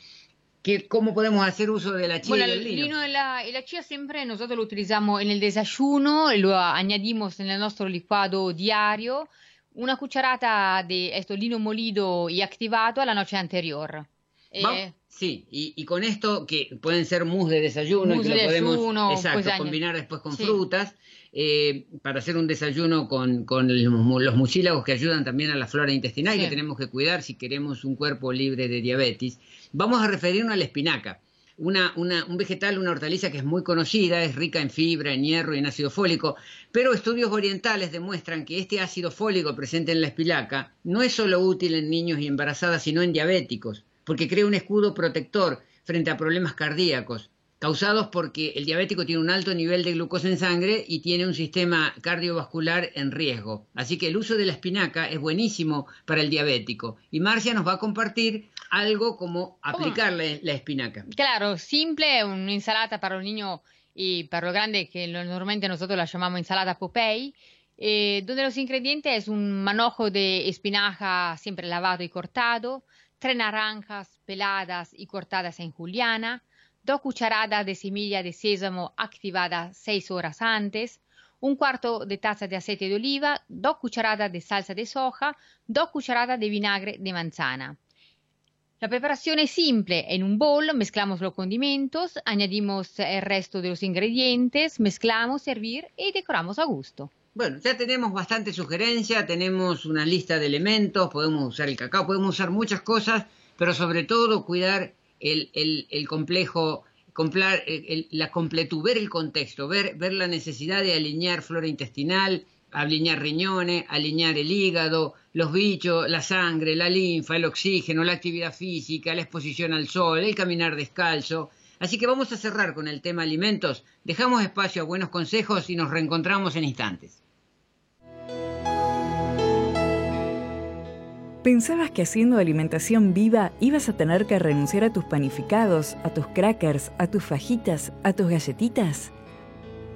¿Qué, ¿Cómo podemos hacer uso de la chía y del lino? El lino y la, y la, chía siempre nosotros lo utilizamos en el desayuno, lo añadimos en el nuestro licuado diario, una cucharata de esto lino molido y activado a la noche anterior. Eh, sí, y, con esto que pueden ser mousse de desayuno y que lo podemos exacto, combinar después con frutas eh, para hacer un desayuno con, los mucílagos que ayudan también a la flora intestinal y que tenemos que cuidar si queremos un cuerpo libre de diabetes. Vamos a referirnos a la espinaca. Una, un vegetal, una hortaliza que es muy conocida, es rica en fibra, en hierro y en ácido fólico, pero estudios orientales demuestran que este ácido fólico presente en la espinaca no es solo útil en niños y embarazadas, sino en diabéticos porque crea un escudo protector frente a problemas cardíacos causados porque el diabético tiene un alto nivel de glucosa en sangre y tiene un sistema cardiovascular en riesgo. Así que el uso de la espinaca es buenísimo para el diabético. Y Marcia nos va a compartir algo como aplicarle la espinaca. Claro, simple, una ensalada para los niños y para los grandes, que normalmente nosotros la llamamos ensalada Popeye, eh, donde los ingredientes es un manojo de espinaca siempre lavado y cortado, tres naranjas peladas y cortadas en juliana, dos cucharadas de semilla de sésamo activada seis horas antes, un cuarto de taza de aceite de oliva, dos cucharadas de salsa de soja, dos cucharadas de vinagre de manzana. La preparación es simple. En un bol mezclamos los condimentos, añadimos el resto de los ingredientes, mezclamos, servir y decoramos a gusto. Bueno, ya tenemos bastante sugerencia, tenemos una lista de elementos, podemos usar el cacao, podemos usar muchas cosas, pero sobre todo cuidar el, el, complejo, complar, la completud, ver el contexto, ver, ver la necesidad de alinear flora intestinal, alinear riñones, alinear el hígado, los bichos, la sangre, la linfa, el oxígeno, la actividad física, la exposición al sol, el caminar descalzo. Así que vamos a cerrar con el tema alimentos, dejamos espacio a buenos consejos y nos reencontramos en instantes. ¿Pensabas que haciendo alimentación viva ibas a tener que renunciar a tus panificados, a tus crackers, a tus fajitas, a tus galletitas?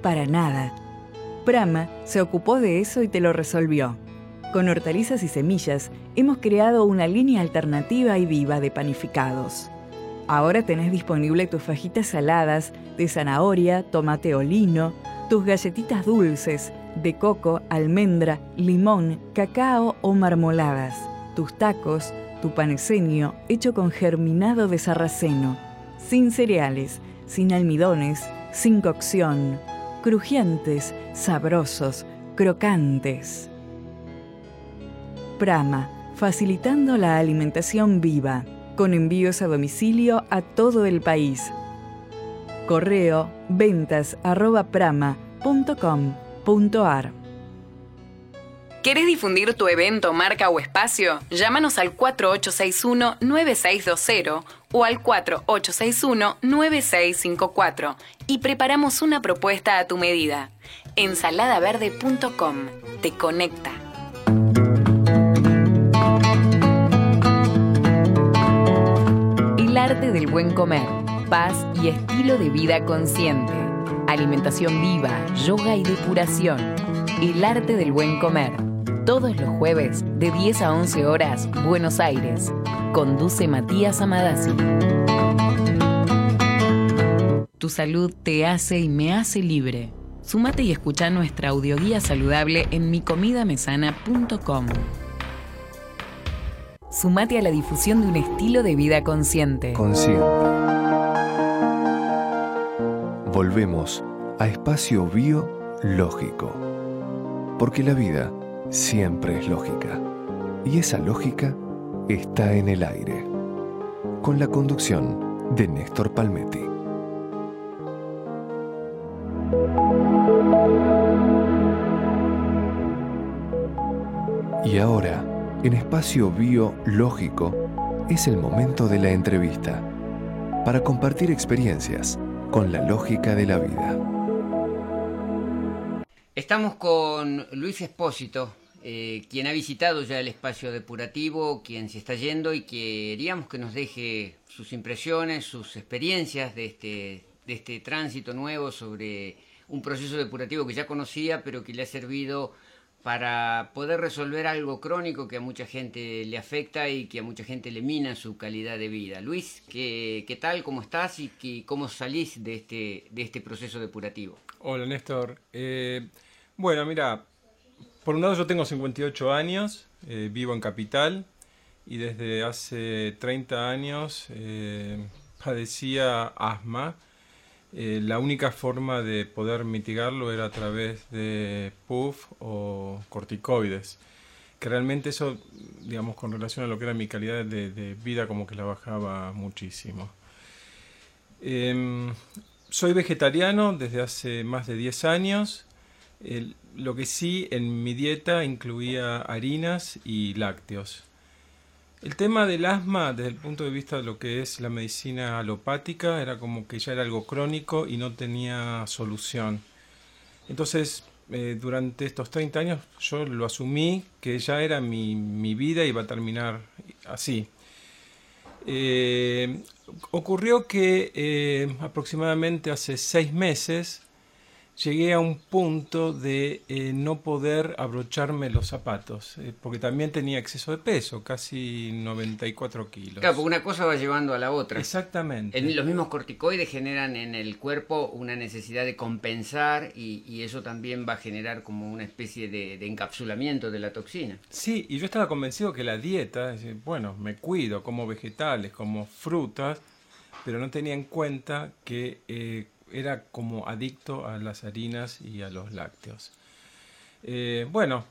Para nada. Prama se ocupó de eso y te lo resolvió. Con hortalizas y semillas hemos creado una línea alternativa y viva de panificados. Ahora tenés disponible tus fajitas saladas de zanahoria, tomate o lino, tus galletitas dulces de coco, almendra, limón, cacao o marmoladas tus tacos, tu paneseño hecho con germinado de sarraceno, sin cereales, sin almidones, sin cocción, crujientes, sabrosos, crocantes. Prama, facilitando la alimentación viva, con envíos a domicilio a todo el país. Correo ventas ¿Querés difundir tu evento, marca o espacio? Llámanos al 4861-9620 o al 4861-9654 y preparamos una propuesta a tu medida. Ensaladaverde.com te conecta. El arte del buen comer, paz y estilo de vida consciente. Alimentación viva, yoga y depuración. El arte del buen comer todos los jueves de 10 a 11 horas, Buenos Aires. Conduce Matías Amadasi. Tu salud te hace y me hace libre. Sumate y escucha nuestra audioguía saludable en micomidamesana.com. Sumate a la difusión de un estilo de vida consciente. Consciente. Volvemos a espacio biológico. Porque la vida siempre es lógica. Y esa lógica está en el aire. Con la conducción de Néstor Palmetti. Y ahora, en espacio biológico, es el momento de la entrevista para compartir experiencias con la lógica de la vida. Estamos con Luis Espósito, eh, quien ha visitado ya el espacio depurativo, quien se está yendo y queríamos que nos deje sus impresiones, sus experiencias de este, de este tránsito nuevo sobre un proceso depurativo que ya conocía, pero que le ha servido para poder resolver algo crónico que a mucha gente le afecta y que a mucha gente le mina su calidad de vida. Luis, ¿qué, qué tal? ¿Cómo estás? ¿Y cómo salís de este, de este proceso depurativo? Hola, Néstor. Eh, bueno, mira, por un lado yo tengo 58 años, eh, vivo en Capital y desde hace 30 años eh, padecía asma eh, la única forma de poder mitigarlo era a través de PUF o corticoides, que realmente eso, digamos, con relación a lo que era mi calidad de, vida, como que la bajaba muchísimo. Em, soy vegetariano desde hace más de 10 años. lo que sí en mi dieta incluía harinas y lácteos. El tema del asma, desde el punto de vista de lo que es la medicina alopática, era como que ya era algo crónico y no tenía solución. Entonces, eh, durante estos 30 años yo lo asumí que ya era mi, mi vida y iba a terminar así. Eh, ocurrió que eh, aproximadamente hace seis meses llegué a un punto de eh, no poder abrocharme los zapatos, eh, porque también tenía exceso de peso, casi 94 kilos. Claro, porque una cosa va llevando a la otra. Exactamente. los mismos corticoides generan en el cuerpo una necesidad de compensar y, eso también va a generar como una especie de, encapsulamiento de la toxina. Sí, y yo estaba convencido que la dieta, bueno, me cuido, como vegetales, como frutas, pero no tenía en cuenta que... Eh, era como adicto a las harinas y a los lácteos. Eh, bueno,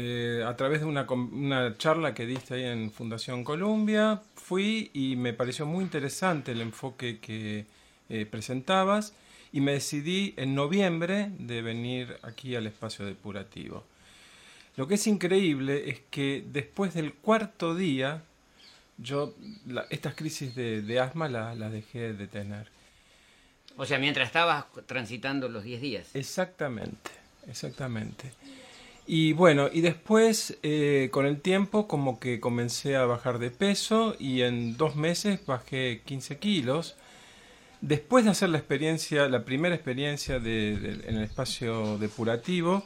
eh, a través de una, charla que diste ahí en Fundación Columbia, fui y me pareció muy interesante el enfoque que eh, presentabas y me decidí en noviembre de venir aquí al espacio depurativo. Lo que es increíble es que después del cuarto día, yo estas crisis de, asma las dejé de tener. O sea, mientras estabas transitando los 10 días. Exactamente, exactamente. Y bueno, y después eh, con el tiempo como que comencé a bajar de peso y en dos meses bajé 15 kilos. Después de hacer la experiencia, la primera experiencia de, en el espacio depurativo,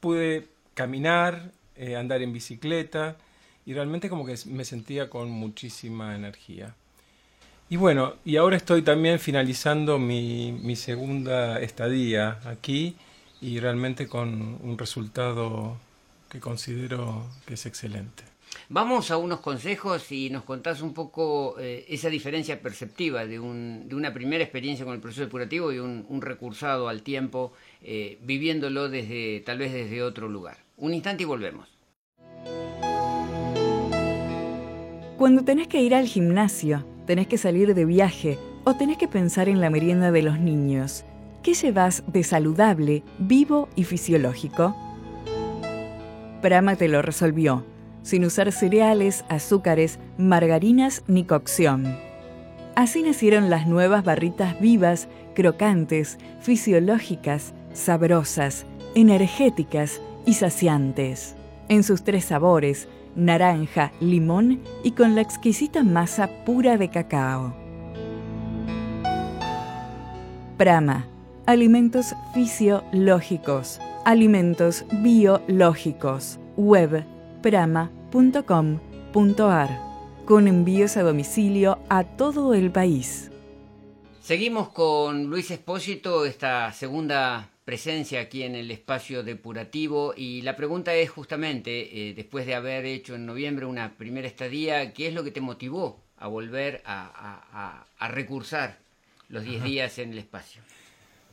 pude caminar, eh, andar en bicicleta y realmente como que me sentía con muchísima energía. Y bueno, y ahora estoy también finalizando mi, mi segunda estadía aquí y realmente con un resultado que considero que es excelente. Vamos a unos consejos y nos contás un poco eh, esa diferencia perceptiva de, un, de, una primera experiencia con el proceso depurativo y un, un recursado al tiempo, eh, viviéndolo desde tal vez desde otro lugar. Un instante y volvemos. Cuando tenés que ir al gimnasio, tenés que salir de viaje o tenés que pensar en la merienda de los niños. ¿Qué llevas de saludable, vivo y fisiológico? Prama te lo resolvió, sin usar cereales, azúcares, margarinas ni cocción. Así nacieron las nuevas barritas vivas, crocantes, fisiológicas, sabrosas, energéticas y saciantes. En sus tres sabores, naranja, limón y con la exquisita masa pura de cacao. Prama, alimentos fisiológicos, alimentos biológicos, web prama.com.ar, con envíos a domicilio a todo el país. Seguimos con Luis Espósito, esta segunda presencia aquí en el espacio depurativo y la pregunta es justamente, eh, después de haber hecho en noviembre una primera estadía, ¿qué es lo que te motivó a volver a, recursar los 10 días en el espacio.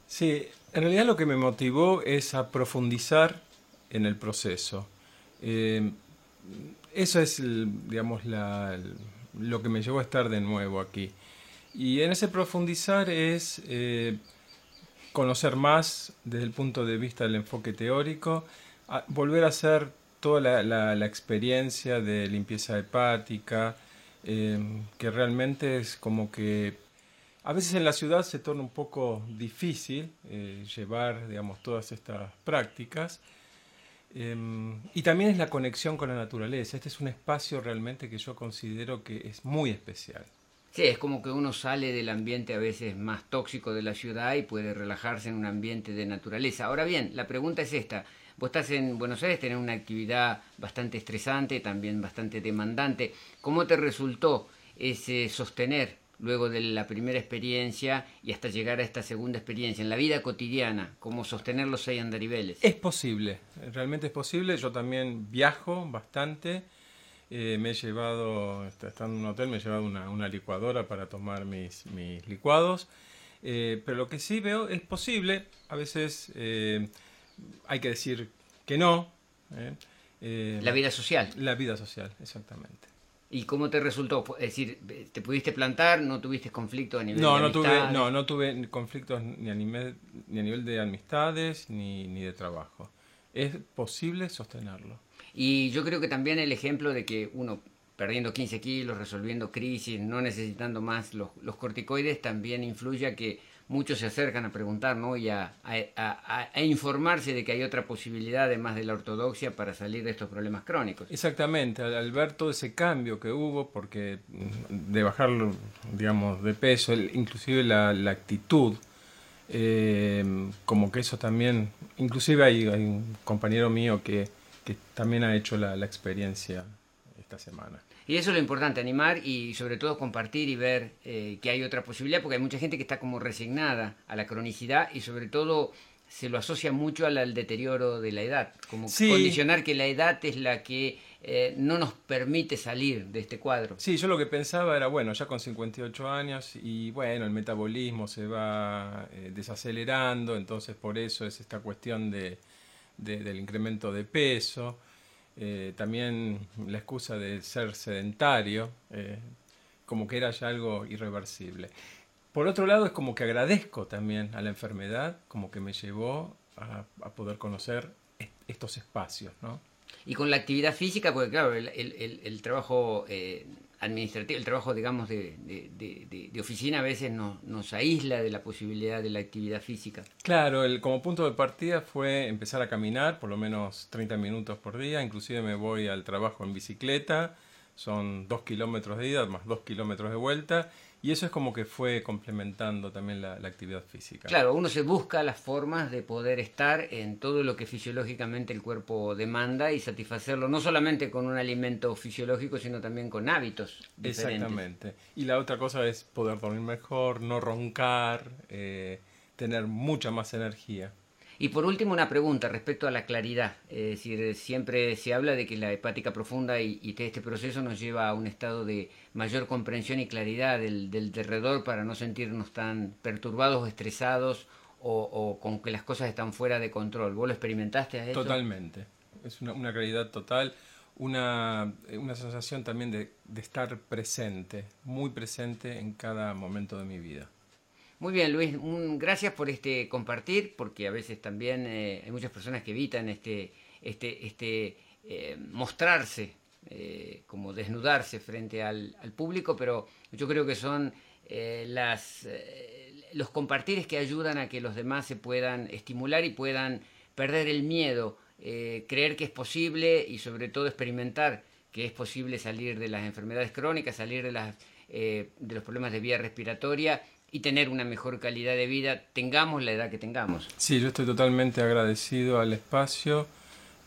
Sí, en realidad lo que me motivó es a profundizar en el proceso. Eh, eso es, digamos, lo que me llevó a estar de nuevo aquí. Y en ese profundizar es eh, conocer más desde el punto de vista del enfoque teórico, volver a hacer toda la, experiencia de limpieza hepática, eh, que realmente es como que a veces en la ciudad se torna un poco difícil eh, llevar, digamos, todas estas prácticas. Em, y también es la conexión con la naturaleza. Este es un espacio realmente que yo considero que es muy especial. Sí, es como que uno sale del ambiente a veces más tóxico de la ciudad y puede relajarse en un ambiente de naturaleza. Ahora bien, la pregunta es esta. Vos estás en Buenos Aires, tenés una actividad bastante estresante, también bastante demandante. ¿Cómo te resultó ese sostener luego de la primera experiencia y hasta llegar a esta segunda experiencia, en la vida cotidiana, cómo sostener los seis andariveles? Es posible, realmente es posible. Yo también viajo bastante. Eh, me he llevado, estando en un hotel, me he llevado una, licuadora para tomar mis, mis licuados. Eh, pero lo que sí veo es posible, a veces eh, hay que decir que no. la vida social. La vida social, exactamente. ¿Y cómo te resultó? Es decir, ¿te pudiste plantar? ¿No tuviste conflicto a nivel no, de no tuve No, no tuve conflictos ni a nivel, ni a nivel de amistades ni, ni de trabajo. Es posible sostenerlo. Y yo creo que también el ejemplo de que uno perdiendo 15 kilos, resolviendo crisis, no necesitando más los, corticoides, también influye a que muchos se acercan a preguntar ¿no? y a, informarse de que hay otra posibilidad además de la ortodoxia para salir de estos problemas crónicos. Exactamente, al, ver todo ese cambio que hubo, porque de bajar, digamos, de peso, inclusive la, actitud, eh, como que eso también, inclusive hay, un compañero mío que, también ha hecho la experiencia esta semana. Y eso es lo importante, animar y sobre todo compartir y ver eh, que hay otra posibilidad, porque hay mucha gente que está como resignada a la cronicidad y sobre todo se lo asocia mucho al, deterioro de la edad, como condicionar que la edad es la que eh, no nos permite salir de este cuadro. Sí, yo lo que pensaba era, bueno, ya con 58 años y bueno, el metabolismo se va eh, desacelerando, entonces por eso es esta cuestión de, del incremento de peso. Eh, también la excusa de ser sedentario, eh, como que era ya algo irreversible. Por otro lado, es como que agradezco también a la enfermedad, como que me llevó a, poder conocer estos espacios, ¿no? Y con la actividad física, porque claro, el, trabajo eh, administrativo, el trabajo, digamos, de, de, oficina a veces nos aísla de la posibilidad de la actividad física. Claro, el, como punto de partida fue empezar a caminar por lo menos 30 minutos por día, inclusive me voy al trabajo en bicicleta, son dos kilómetros de ida más dos kilómetros de vuelta y eso es como que fue complementando también la, actividad física. Claro, uno se busca las formas de poder estar en todo lo que fisiológicamente el cuerpo demanda y satisfacerlo, no solamente con un alimento fisiológico, sino también con hábitos. Diferentes. Exactamente. Y la otra cosa es poder dormir mejor, no roncar, eh, tener mucha más energía. Y por último, una pregunta respecto a la claridad. Es decir, siempre se habla de que la hepática profunda y, este proceso nos lleva a un estado de mayor comprensión y claridad del, del derredor para no sentirnos tan perturbados o estresados o, con que las cosas están fuera de control. ¿Vos lo experimentaste a eso? Totalmente. Es una, claridad total. Una, sensación también de estar presente, muy presente en cada momento de mi vida. Muy bien, Luis, gracias por este compartir, porque a veces también eh, hay muchas personas que evitan este, este, este eh, mostrarse, eh, como desnudarse frente al, público, pero yo creo que son las, los compartires que ayudan a que los demás se puedan estimular y puedan perder el miedo, creer que es posible y sobre todo experimentar que es posible salir de las enfermedades crónicas, salir de, las, de los problemas de vía respiratoria y tener una mejor calidad de vida, tengamos la edad que tengamos. Sí, yo estoy totalmente agradecido al espacio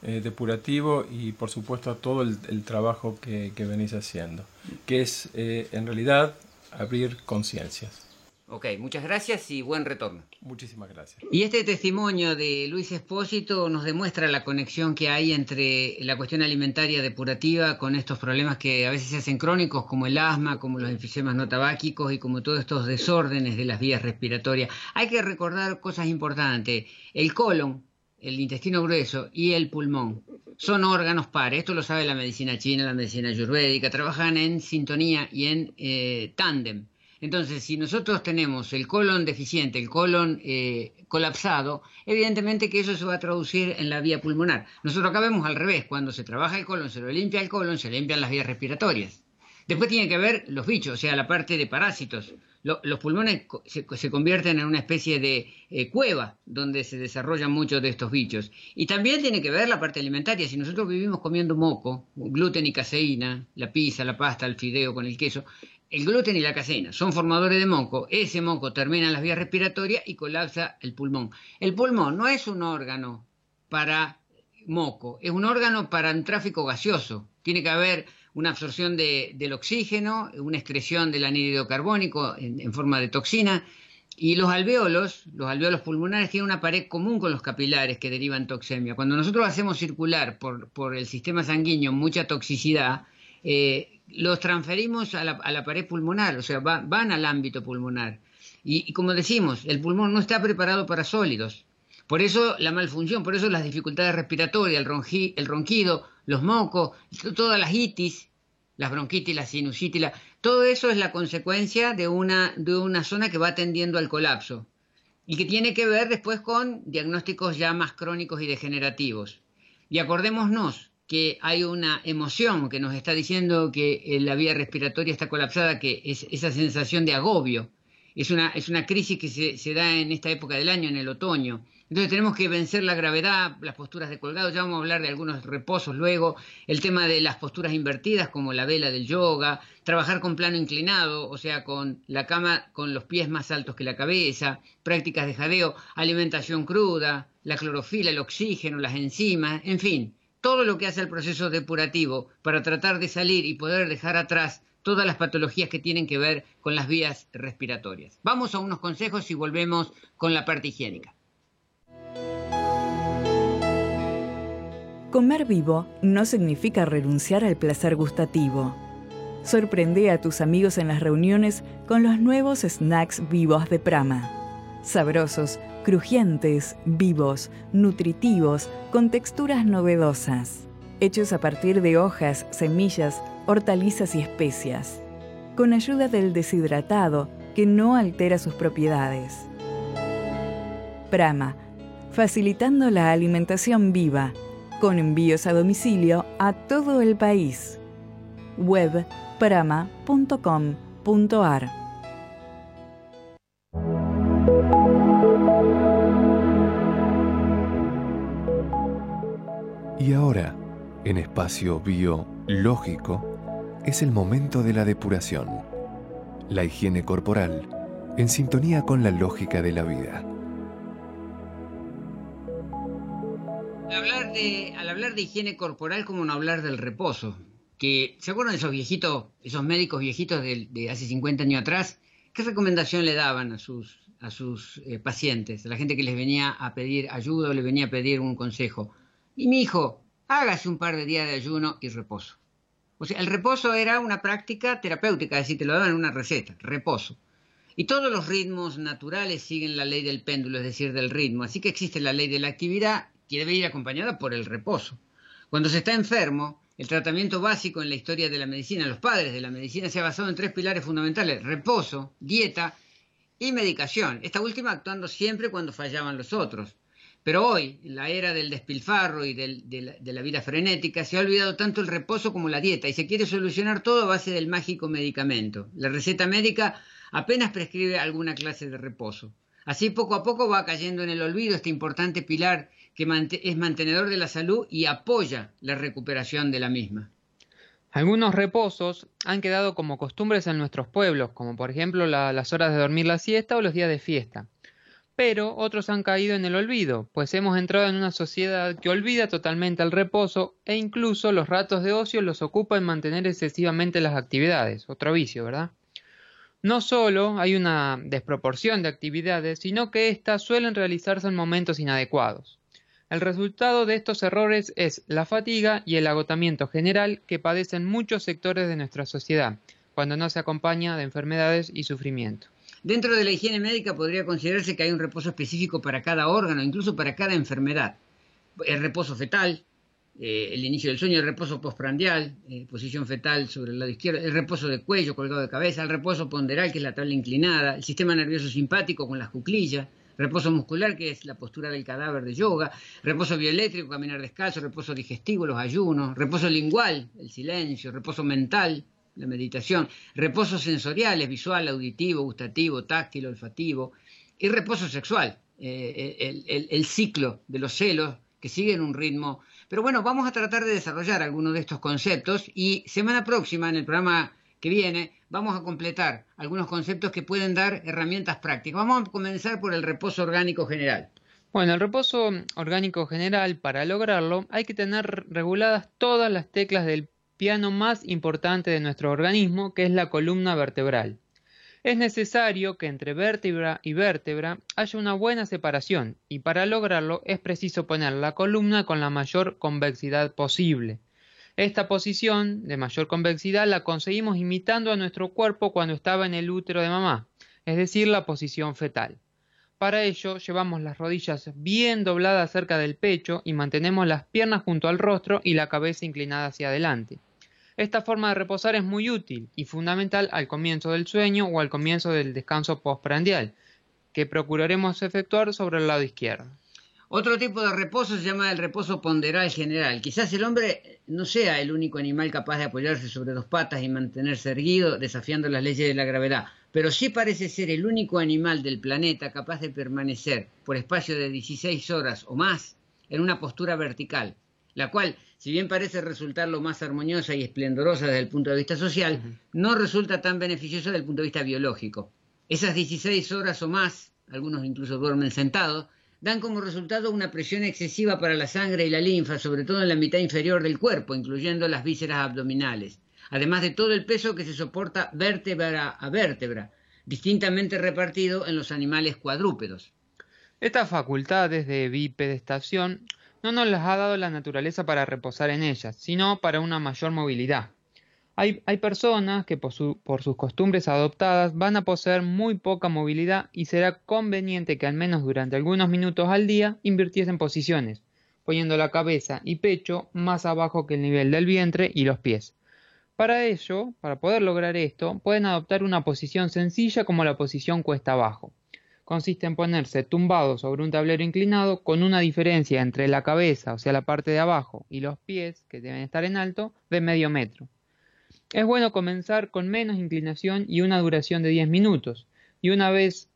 eh, depurativo y por supuesto a todo el, trabajo que, venís haciendo, que es eh, en realidad abrir conciencias. Ok, muchas gracias y buen retorno. Muchísimas gracias. Y este testimonio de Luis Espósito nos demuestra la conexión que hay entre la cuestión alimentaria depurativa con estos problemas que a veces se hacen crónicos, como el asma, como los enfisemas no tabáquicos y como todos estos desórdenes de las vías respiratorias. Hay que recordar cosas importantes. El colon, el intestino grueso y el pulmón son órganos pares. Esto lo sabe la medicina china, la medicina ayurvédica. Trabajan en sintonía y en eh, tándem. Entonces, si nosotros tenemos el colon deficiente, el colon eh, colapsado, evidentemente que eso se va a traducir en la vía pulmonar. Nosotros acá vemos al revés, cuando se trabaja el colon, se lo limpia el colon, se limpian las vías respiratorias. Después tiene que ver los bichos, o sea, la parte de parásitos. los pulmones se, convierten en una especie de eh, cueva donde se desarrollan muchos de estos bichos. Y también tiene que ver la parte alimentaria. Si nosotros vivimos comiendo moco, gluten y caseína, la pizza, la pasta, el fideo con el queso, el gluten y la caseína son formadores de moco, ese moco termina en las vías respiratorias y colapsa el pulmón. El pulmón no es un órgano para moco, es un órgano para un tráfico gaseoso. Tiene que haber una absorción del oxígeno, una excreción del anhídrido carbónico en, forma de toxina, y los alveolos, los alveolos pulmonares tienen una pared común con los capilares que derivan toxemia. Cuando nosotros hacemos circular por, el sistema sanguíneo mucha toxicidad, eh, los transferimos a la, pared pulmonar, o sea, van al ámbito pulmonar. Y, como decimos, el pulmón no está preparado para sólidos. Por eso la malfunción, por eso las dificultades respiratorias, el, el ronquido, los mocos, todas las itis, las bronquitis, la sinusitis, todo eso es la consecuencia de una, de una zona que va tendiendo al colapso y que tiene que ver después con diagnósticos ya más crónicos y degenerativos. Y acordémonos, que hay una emoción que nos está diciendo que eh, la vía respiratoria está colapsada, que es esa sensación de agobio. Es una, es una crisis que se, se, da en esta época del año, en el otoño. Entonces tenemos que vencer la gravedad, las posturas de colgado, ya vamos a hablar de algunos reposos luego, el tema de las posturas invertidas como la vela del yoga, trabajar con plano inclinado, o sea, con la cama con los pies más altos que la cabeza, prácticas de jadeo, alimentación cruda, la clorofila, el oxígeno, las enzimas, en fin, todo lo que hace el proceso depurativo para tratar de salir y poder dejar atrás todas las patologías que tienen que ver con las vías respiratorias. Vamos a unos consejos y volvemos con la parte higiénica. Comer vivo no significa renunciar al placer gustativo. Sorprende a tus amigos en las reuniones con los nuevos snacks vivos de Prama. Sabrosos, crujientes, vivos, nutritivos, con texturas novedosas, hechos a partir de hojas, semillas, hortalizas y especias, con ayuda del deshidratado que no altera sus propiedades. Prama, facilitando la alimentación viva, con envíos a domicilio a todo el país. Web prama.com.ar Y ahora, en espacio biológico, es el momento de la depuración, la higiene corporal, en sintonía con la lógica de la vida. Al hablar de, higiene corporal, como no hablar del reposo? Que, ¿Se acuerdan de esos viejitos, esos médicos viejitos de, hace 50 años atrás? ¿Qué recomendación le daban a sus, a sus eh, pacientes, a la gente que les venía a pedir ayuda o le venía a pedir un consejo? Y mi hijo, hágase un par de días de ayuno y reposo. O sea, el reposo era una práctica terapéutica, es decir, te lo daban en una receta, reposo. Y todos los ritmos naturales siguen la ley del péndulo, es decir, del ritmo. Así que existe la ley de la actividad que debe ir acompañada por el reposo. Cuando se está enfermo, el tratamiento básico en la historia de la medicina, los padres de la medicina, se ha basado en tres pilares fundamentales, reposo, dieta y medicación. Esta última actuando siempre cuando fallaban los otros. Pero hoy, en la era del despilfarro y de, la, vida frenética, se ha olvidado tanto el reposo como la dieta y se quiere solucionar todo a base del mágico medicamento. La receta médica apenas prescribe alguna clase de reposo. Así poco a poco va cayendo en el olvido este importante pilar que es mantenedor de la salud y apoya la recuperación de la misma. Algunos reposos han quedado como costumbres en nuestros pueblos, como por ejemplo las horas de dormir la siesta o los días de fiesta pero otros han caído en el olvido, pues hemos entrado en una sociedad que olvida totalmente el reposo e incluso los ratos de ocio los ocupa en mantener excesivamente las actividades, otro vicio, ¿verdad? No solo hay una desproporción de actividades, sino que éstas suelen realizarse en momentos inadecuados. El resultado de estos errores es la fatiga y el agotamiento general que padecen muchos sectores de nuestra sociedad, cuando no se acompaña de enfermedades y sufrimiento. Dentro de la higiene médica podría considerarse que hay un reposo específico para cada órgano, incluso para cada enfermedad. El reposo fetal, eh, el inicio del sueño, el reposo postprandial, eh, posición fetal sobre el lado izquierdo, el reposo de cuello colgado de cabeza, el reposo ponderal, que es la tabla inclinada, el sistema nervioso simpático con las cuclillas, reposo muscular, que es la postura del cadáver de yoga, reposo bioeléctrico, caminar descalzo, reposo digestivo, los ayunos, reposo lingual, el silencio, reposo mental, la meditación, reposos sensoriales, visual, auditivo, gustativo, táctil, olfativo, y reposo sexual, eh, el, el ciclo de los celos que siguen un ritmo. Pero bueno, vamos a tratar de desarrollar algunos de estos conceptos y semana próxima en el programa que viene vamos a completar algunos conceptos que pueden dar herramientas prácticas. Vamos a comenzar por el reposo orgánico general. Bueno, el reposo orgánico general, para lograrlo, hay que tener reguladas todas las teclas del piano más importante de nuestro organismo, que es la columna vertebral. Es necesario que entre vértebra y vértebra haya una buena separación, y para lograrlo es preciso poner la columna con la mayor convexidad posible. Esta posición de mayor convexidad la conseguimos imitando a nuestro cuerpo cuando estaba en el útero de mamá, es decir, la posición fetal. Para ello llevamos las rodillas bien dobladas cerca del pecho y mantenemos las piernas junto al rostro y la cabeza inclinada hacia adelante. Esta forma de reposar es muy útil y fundamental al comienzo del sueño o al comienzo del descanso postprandial, que procuraremos efectuar sobre el lado izquierdo. Otro tipo de reposo se llama el reposo ponderal general. Quizás el hombre no sea el único animal capaz de apoyarse sobre dos patas y mantenerse erguido, desafiando las leyes de la gravedad, pero sí parece ser el único animal del planeta capaz de permanecer por espacio de 16 horas o más en una postura vertical, la cual, si bien parece resultar lo más armoniosa y esplendorosa desde el punto de vista social, no resulta tan beneficiosa desde el punto de vista biológico. Esas 16 horas o más, algunos incluso duermen sentados, dan como resultado una presión excesiva para la sangre y la linfa, sobre todo en la mitad inferior del cuerpo, incluyendo las vísceras abdominales, además de todo el peso que se soporta vértebra a vértebra, distintamente repartido en los animales cuadrúpedos. Estas facultades de bipedestación no nos las ha dado la naturaleza para reposar en ellas, sino para una mayor movilidad. Hay, personas que por, sus costumbres adoptadas van a poseer muy poca movilidad y será conveniente que al menos durante algunos minutos al día invirtiesen posiciones, poniendo la cabeza y pecho más abajo que el nivel del vientre y los pies. Para ello, para poder lograr esto, pueden adoptar una posición sencilla como la posición cuesta abajo. Consiste en ponerse tumbado sobre un tablero inclinado con una diferencia entre la cabeza, o sea la parte de abajo, y los pies, que deben estar en alto, de medio metro. Es bueno comenzar con menos inclinación y una duración de 10 minutos. Y una vez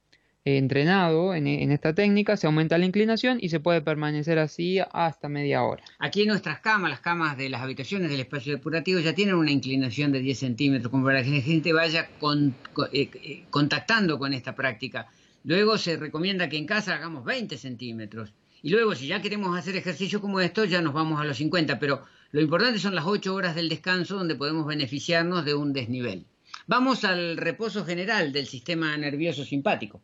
eh, entrenado en, esta técnica, se aumenta la inclinación y se puede permanecer así hasta media hora. Aquí nuestras camas, las camas de las habitaciones del espacio depurativo, ya tienen una inclinación de 10 centímetros, como para que la gente vaya eh, eh, contactando con esta práctica. Luego se recomienda que en casa hagamos 20 centímetros. Y luego, si ya queremos hacer ejercicio como esto, ya nos vamos a los 50, pero lo importante son las 8 horas del descanso donde podemos beneficiarnos de un desnivel. Vamos al reposo general del sistema nervioso simpático.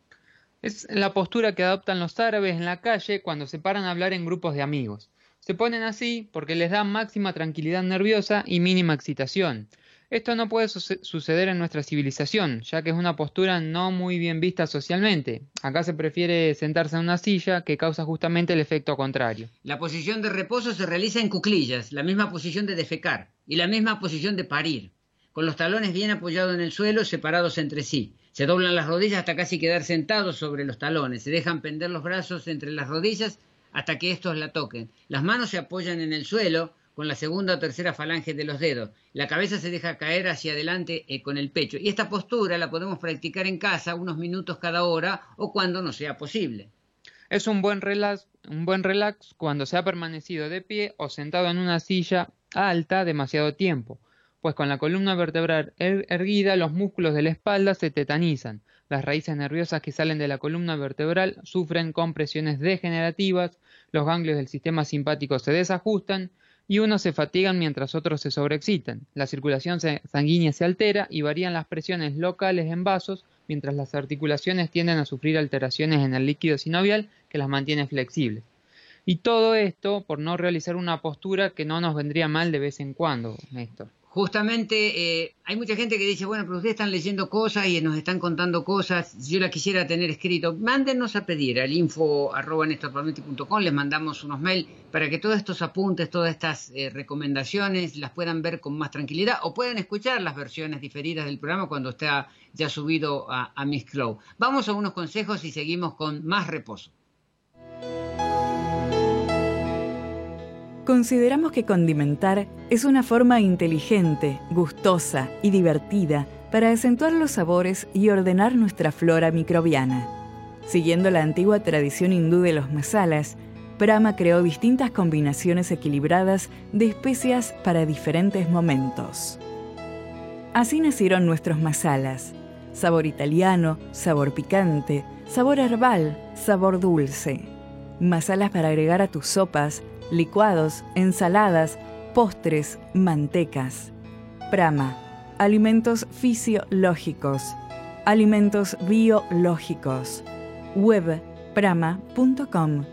Es la postura que adoptan los árabes en la calle cuando se paran a hablar en grupos de amigos. Se ponen así porque les da máxima tranquilidad nerviosa y mínima excitación. Esto no puede suceder en nuestra civilización, ya que es una postura no muy bien vista socialmente. Acá se prefiere sentarse en una silla que causa justamente el efecto contrario. La posición de reposo se realiza en cuclillas, la misma posición de defecar y la misma posición de parir, con los talones bien apoyados en el suelo, separados entre sí. Se doblan las rodillas hasta casi quedar sentados sobre los talones, se dejan pender los brazos entre las rodillas hasta que estos la toquen. Las manos se apoyan en el suelo, con la segunda o tercera falange de los dedos. La cabeza se deja caer hacia adelante eh, con el pecho. Y esta postura la podemos practicar en casa unos minutos cada hora o cuando no sea posible. Es un buen relax, un buen relax cuando se ha permanecido de pie o sentado en una silla alta demasiado tiempo, pues con la columna vertebral er-, erguida los músculos de la espalda se tetanizan. Las raíces nerviosas que salen de la columna vertebral sufren compresiones degenerativas, los ganglios del sistema simpático se desajustan y unos se fatigan mientras otros se sobreexcitan. La circulación sanguínea se altera y varían las presiones locales en vasos, mientras las articulaciones tienden a sufrir alteraciones en el líquido sinovial que las mantiene flexibles. Y todo esto por no realizar una postura que no nos vendría mal de vez en cuando, Néstor justamente eh, hay mucha gente que dice, bueno, pero ustedes están leyendo cosas y nos están contando cosas, yo la quisiera tener escrito, mándenos a pedir al info arroba les mandamos unos mails para que todos estos apuntes, todas estas eh, recomendaciones las puedan ver con más tranquilidad o puedan escuchar las versiones diferidas del programa cuando está ya subido a, Miss Clow. Vamos a unos consejos y seguimos con más reposo. Consideramos que condimentar es una forma inteligente, gustosa y divertida para acentuar los sabores y ordenar nuestra flora microbiana. Siguiendo la antigua tradición hindú de los masalas, Brahma creó distintas combinaciones equilibradas de especias para diferentes momentos. Así nacieron nuestros masalas, sabor italiano, sabor picante, sabor herbal, sabor dulce. Masalas para agregar a tus sopas, licuados, ensaladas, postres, mantecas. Prama, alimentos fisiológicos, alimentos biológicos. Web prama.com.ar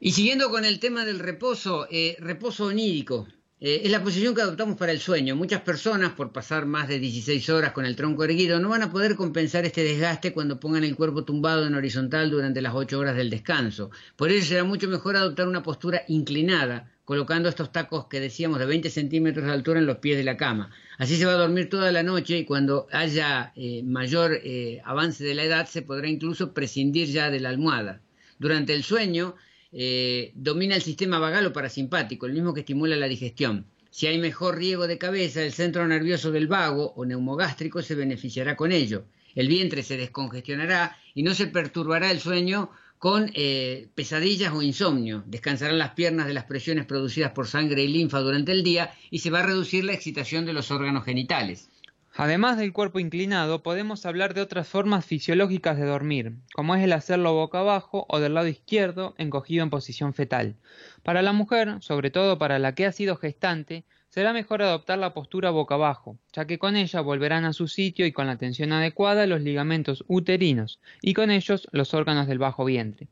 Y siguiendo con el tema del reposo, eh, reposo onírico. Eh, es la posición que adoptamos para el sueño. Muchas personas, por pasar más de 16 horas con el tronco erguido, no van a poder compensar este desgaste cuando pongan el cuerpo tumbado en horizontal durante las 8 horas del descanso. Por eso será mucho mejor adoptar una postura inclinada, colocando estos tacos que decíamos de 20 centímetros de altura en los pies de la cama. Así se va a dormir toda la noche y cuando haya eh, mayor eh, avance de la edad se podrá incluso prescindir ya de la almohada. Durante el sueño, eh, domina el sistema vagal o parasimpático, el mismo que estimula la digestión. Si hay mejor riego de cabeza, el centro nervioso del vago o neumogástrico se beneficiará con ello. El vientre se descongestionará y no se perturbará el sueño con eh, pesadillas o insomnio. Descansarán las piernas de las presiones producidas por sangre y linfa durante el día y se va a reducir la excitación de los órganos genitales. Además del cuerpo inclinado, podemos hablar de otras formas fisiológicas de dormir, como es el hacerlo boca abajo o del lado izquierdo encogido en posición fetal. Para la mujer, sobre todo para la que ha sido gestante, será mejor adoptar la postura boca abajo, ya que con ella volverán a su sitio y con la tensión adecuada los ligamentos uterinos y con ellos los órganos del bajo vientre.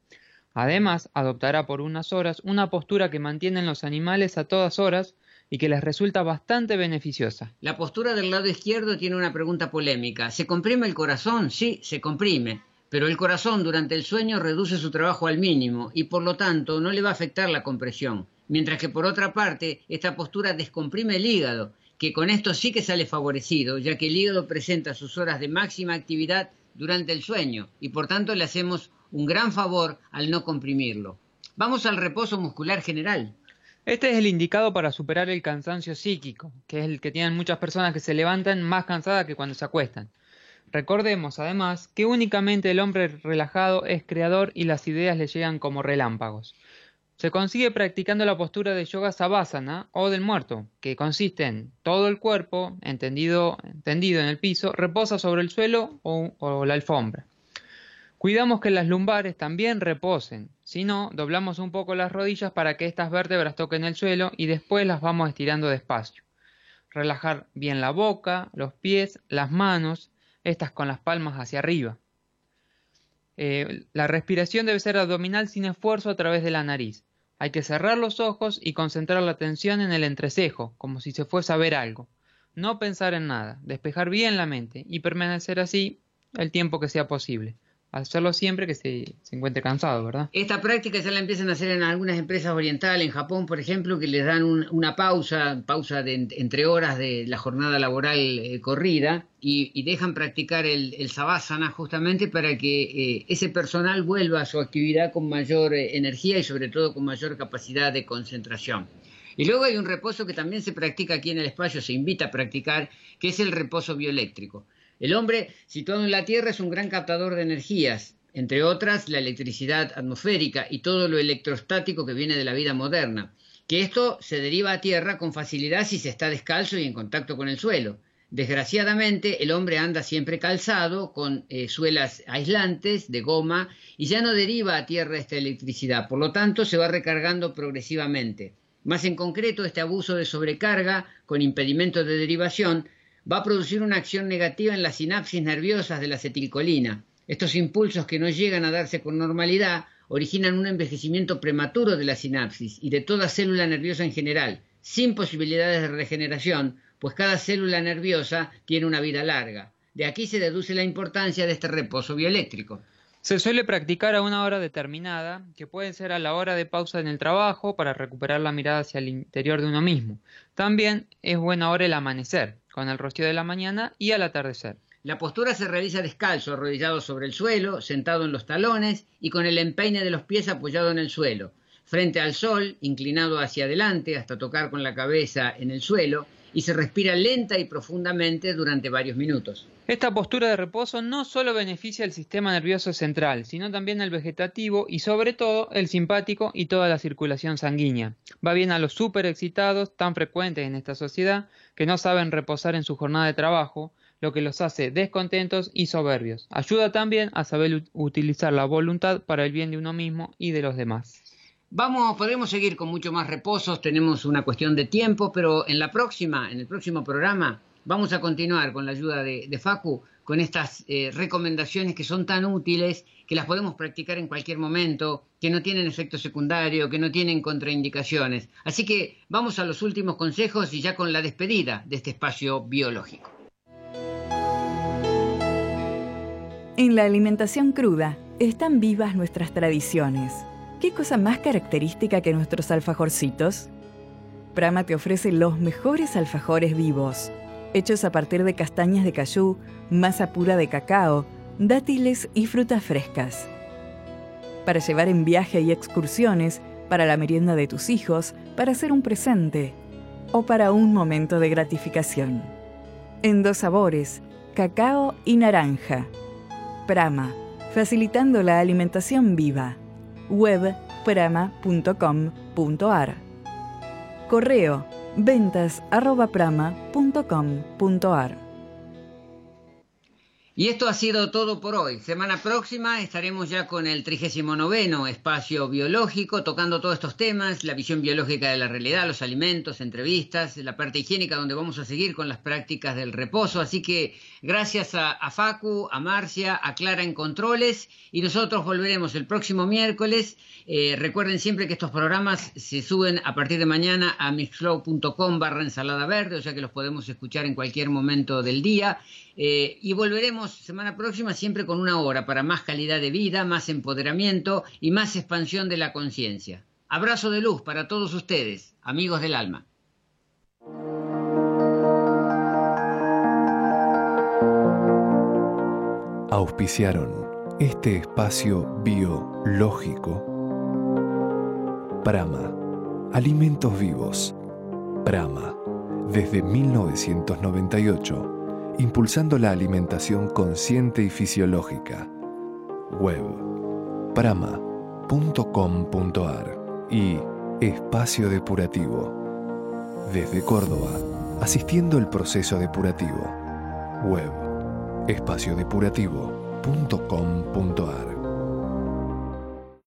Además, adoptará por unas horas una postura que mantienen los animales a todas horas y que les resulta bastante beneficiosa. La postura del lado izquierdo tiene una pregunta polémica. ¿Se comprime el corazón? Sí, se comprime. Pero el corazón durante el sueño reduce su trabajo al mínimo y por lo tanto no le va a afectar la compresión. Mientras que por otra parte, esta postura descomprime el hígado, que con esto sí que sale favorecido, ya que el hígado presenta sus horas de máxima actividad durante el sueño y por tanto le hacemos un gran favor al no comprimirlo. Vamos al reposo muscular general. Este es el indicado para superar el cansancio psíquico, que es el que tienen muchas personas que se levantan más cansadas que cuando se acuestan. Recordemos además que únicamente el hombre relajado es creador y las ideas le llegan como relámpagos. Se consigue practicando la postura de yoga sabásana o del muerto, que consiste en todo el cuerpo, entendido, tendido en el piso, reposa sobre el suelo o la alfombra. Cuidamos que las lumbares también reposen, si no, doblamos un poco las rodillas para que estas vértebras toquen el suelo y después las vamos estirando despacio. Relajar bien la boca, los pies, las manos, estas con las palmas hacia arriba. Eh, la respiración debe ser abdominal sin esfuerzo a través de la nariz. Hay que cerrar los ojos y concentrar la atención en el entrecejo, como si se fuese a ver algo. No pensar en nada, despejar bien la mente y permanecer así el tiempo que sea posible hacerlo siempre que se, encuentre cansado, ¿verdad? Esta práctica ya la empiezan a hacer en algunas empresas orientales, en Japón, por ejemplo, que les dan una pausa, pausa de entre horas de la jornada laboral eh, corrida y, dejan practicar el, el justamente para que eh, ese personal vuelva a su actividad con mayor eh, energía y sobre todo con mayor capacidad de concentración. Y luego hay un reposo que también se practica aquí en el espacio, se invita a practicar, que es el reposo bioeléctrico. El hombre, situado en la Tierra, es un gran captador de energías, entre otras la electricidad atmosférica y todo lo electrostático que viene de la vida moderna, que esto se deriva a tierra con facilidad si se está descalzo y en contacto con el suelo. Desgraciadamente, el hombre anda siempre calzado, con eh, suelas aislantes de goma, y ya no deriva a tierra esta electricidad, por lo tanto se va recargando progresivamente. Más en concreto, este abuso de sobrecarga, con impedimento de derivación, va a producir una acción negativa en las sinapsis nerviosas de la acetilcolina. Estos impulsos que no llegan a darse con normalidad originan un envejecimiento prematuro de la sinapsis y de toda célula nerviosa en general, sin posibilidades de regeneración, pues cada célula nerviosa tiene una vida larga. De aquí se deduce la importancia de este reposo bioeléctrico. Se suele practicar a una hora determinada, que puede ser a la hora de pausa en el trabajo para recuperar la mirada hacia el interior de uno mismo. También es buena hora el amanecer, con el rocío de la mañana y al atardecer. La postura se realiza descalzo, arrodillado sobre el suelo, sentado en los talones y con el empeine de los pies apoyado en el suelo, frente al sol, inclinado hacia adelante hasta tocar con la cabeza en el suelo, y se respira lenta y profundamente durante varios minutos. Esta postura de reposo no solo beneficia el sistema nervioso central, sino también el vegetativo y sobre todo el simpático y toda la circulación sanguínea. Va bien a los súper excitados, tan frecuentes en esta sociedad, que no saben reposar en su jornada de trabajo, lo que los hace descontentos y soberbios. Ayuda también a saber utilizar la voluntad para el bien de uno mismo y de los demás. Vamos, podemos seguir con mucho más reposos, tenemos una cuestión de tiempo, pero en la próxima, en el próximo programa, vamos a continuar con la ayuda de, Facu con estas eh, recomendaciones que son tan útiles, que las podemos practicar en cualquier momento, que no tienen efecto secundario, que no tienen contraindicaciones. Así que vamos a los últimos consejos y ya con la despedida de este espacio biológico. En la alimentación cruda están vivas nuestras tradiciones ¿Qué cosa más característica que nuestros alfajorcitos? Prama te ofrece los mejores alfajores vivos, hechos a partir de castañas de cayú, masa pura de cacao, dátiles y frutas frescas. Para llevar en viaje y excursiones, para la merienda de tus hijos, para hacer un presente o para un momento de gratificación. En dos sabores, cacao y naranja. Prama, facilitando la alimentación viva webprama.com.ar. Correo ventas@prama.com.ar. Y esto ha sido todo por hoy. Semana próxima estaremos ya con el 39 espacio biológico, tocando todos estos temas, la visión biológica de la realidad, los alimentos, entrevistas, la parte higiénica, donde vamos a seguir con las prácticas del reposo. Así que gracias a, Facu, a Marcia, a Clara en Controles, y nosotros volveremos el próximo miércoles. Eh, recuerden siempre que estos programas se suben a partir de mañana a mixflow.com barra ensalada verde, o sea que los podemos escuchar en cualquier momento del día. Eh, y volveremos semana próxima siempre con una hora para más calidad de vida, más empoderamiento y más expansión de la conciencia. Abrazo de luz para todos ustedes, amigos del alma. Auspiciaron este espacio biológico. Prama, alimentos vivos. Prama, desde 1998 impulsando la alimentación consciente y fisiológica. Web prama.com.ar y Espacio Depurativo. Desde Córdoba, asistiendo el proceso depurativo. Web espaciodepurativo.com.ar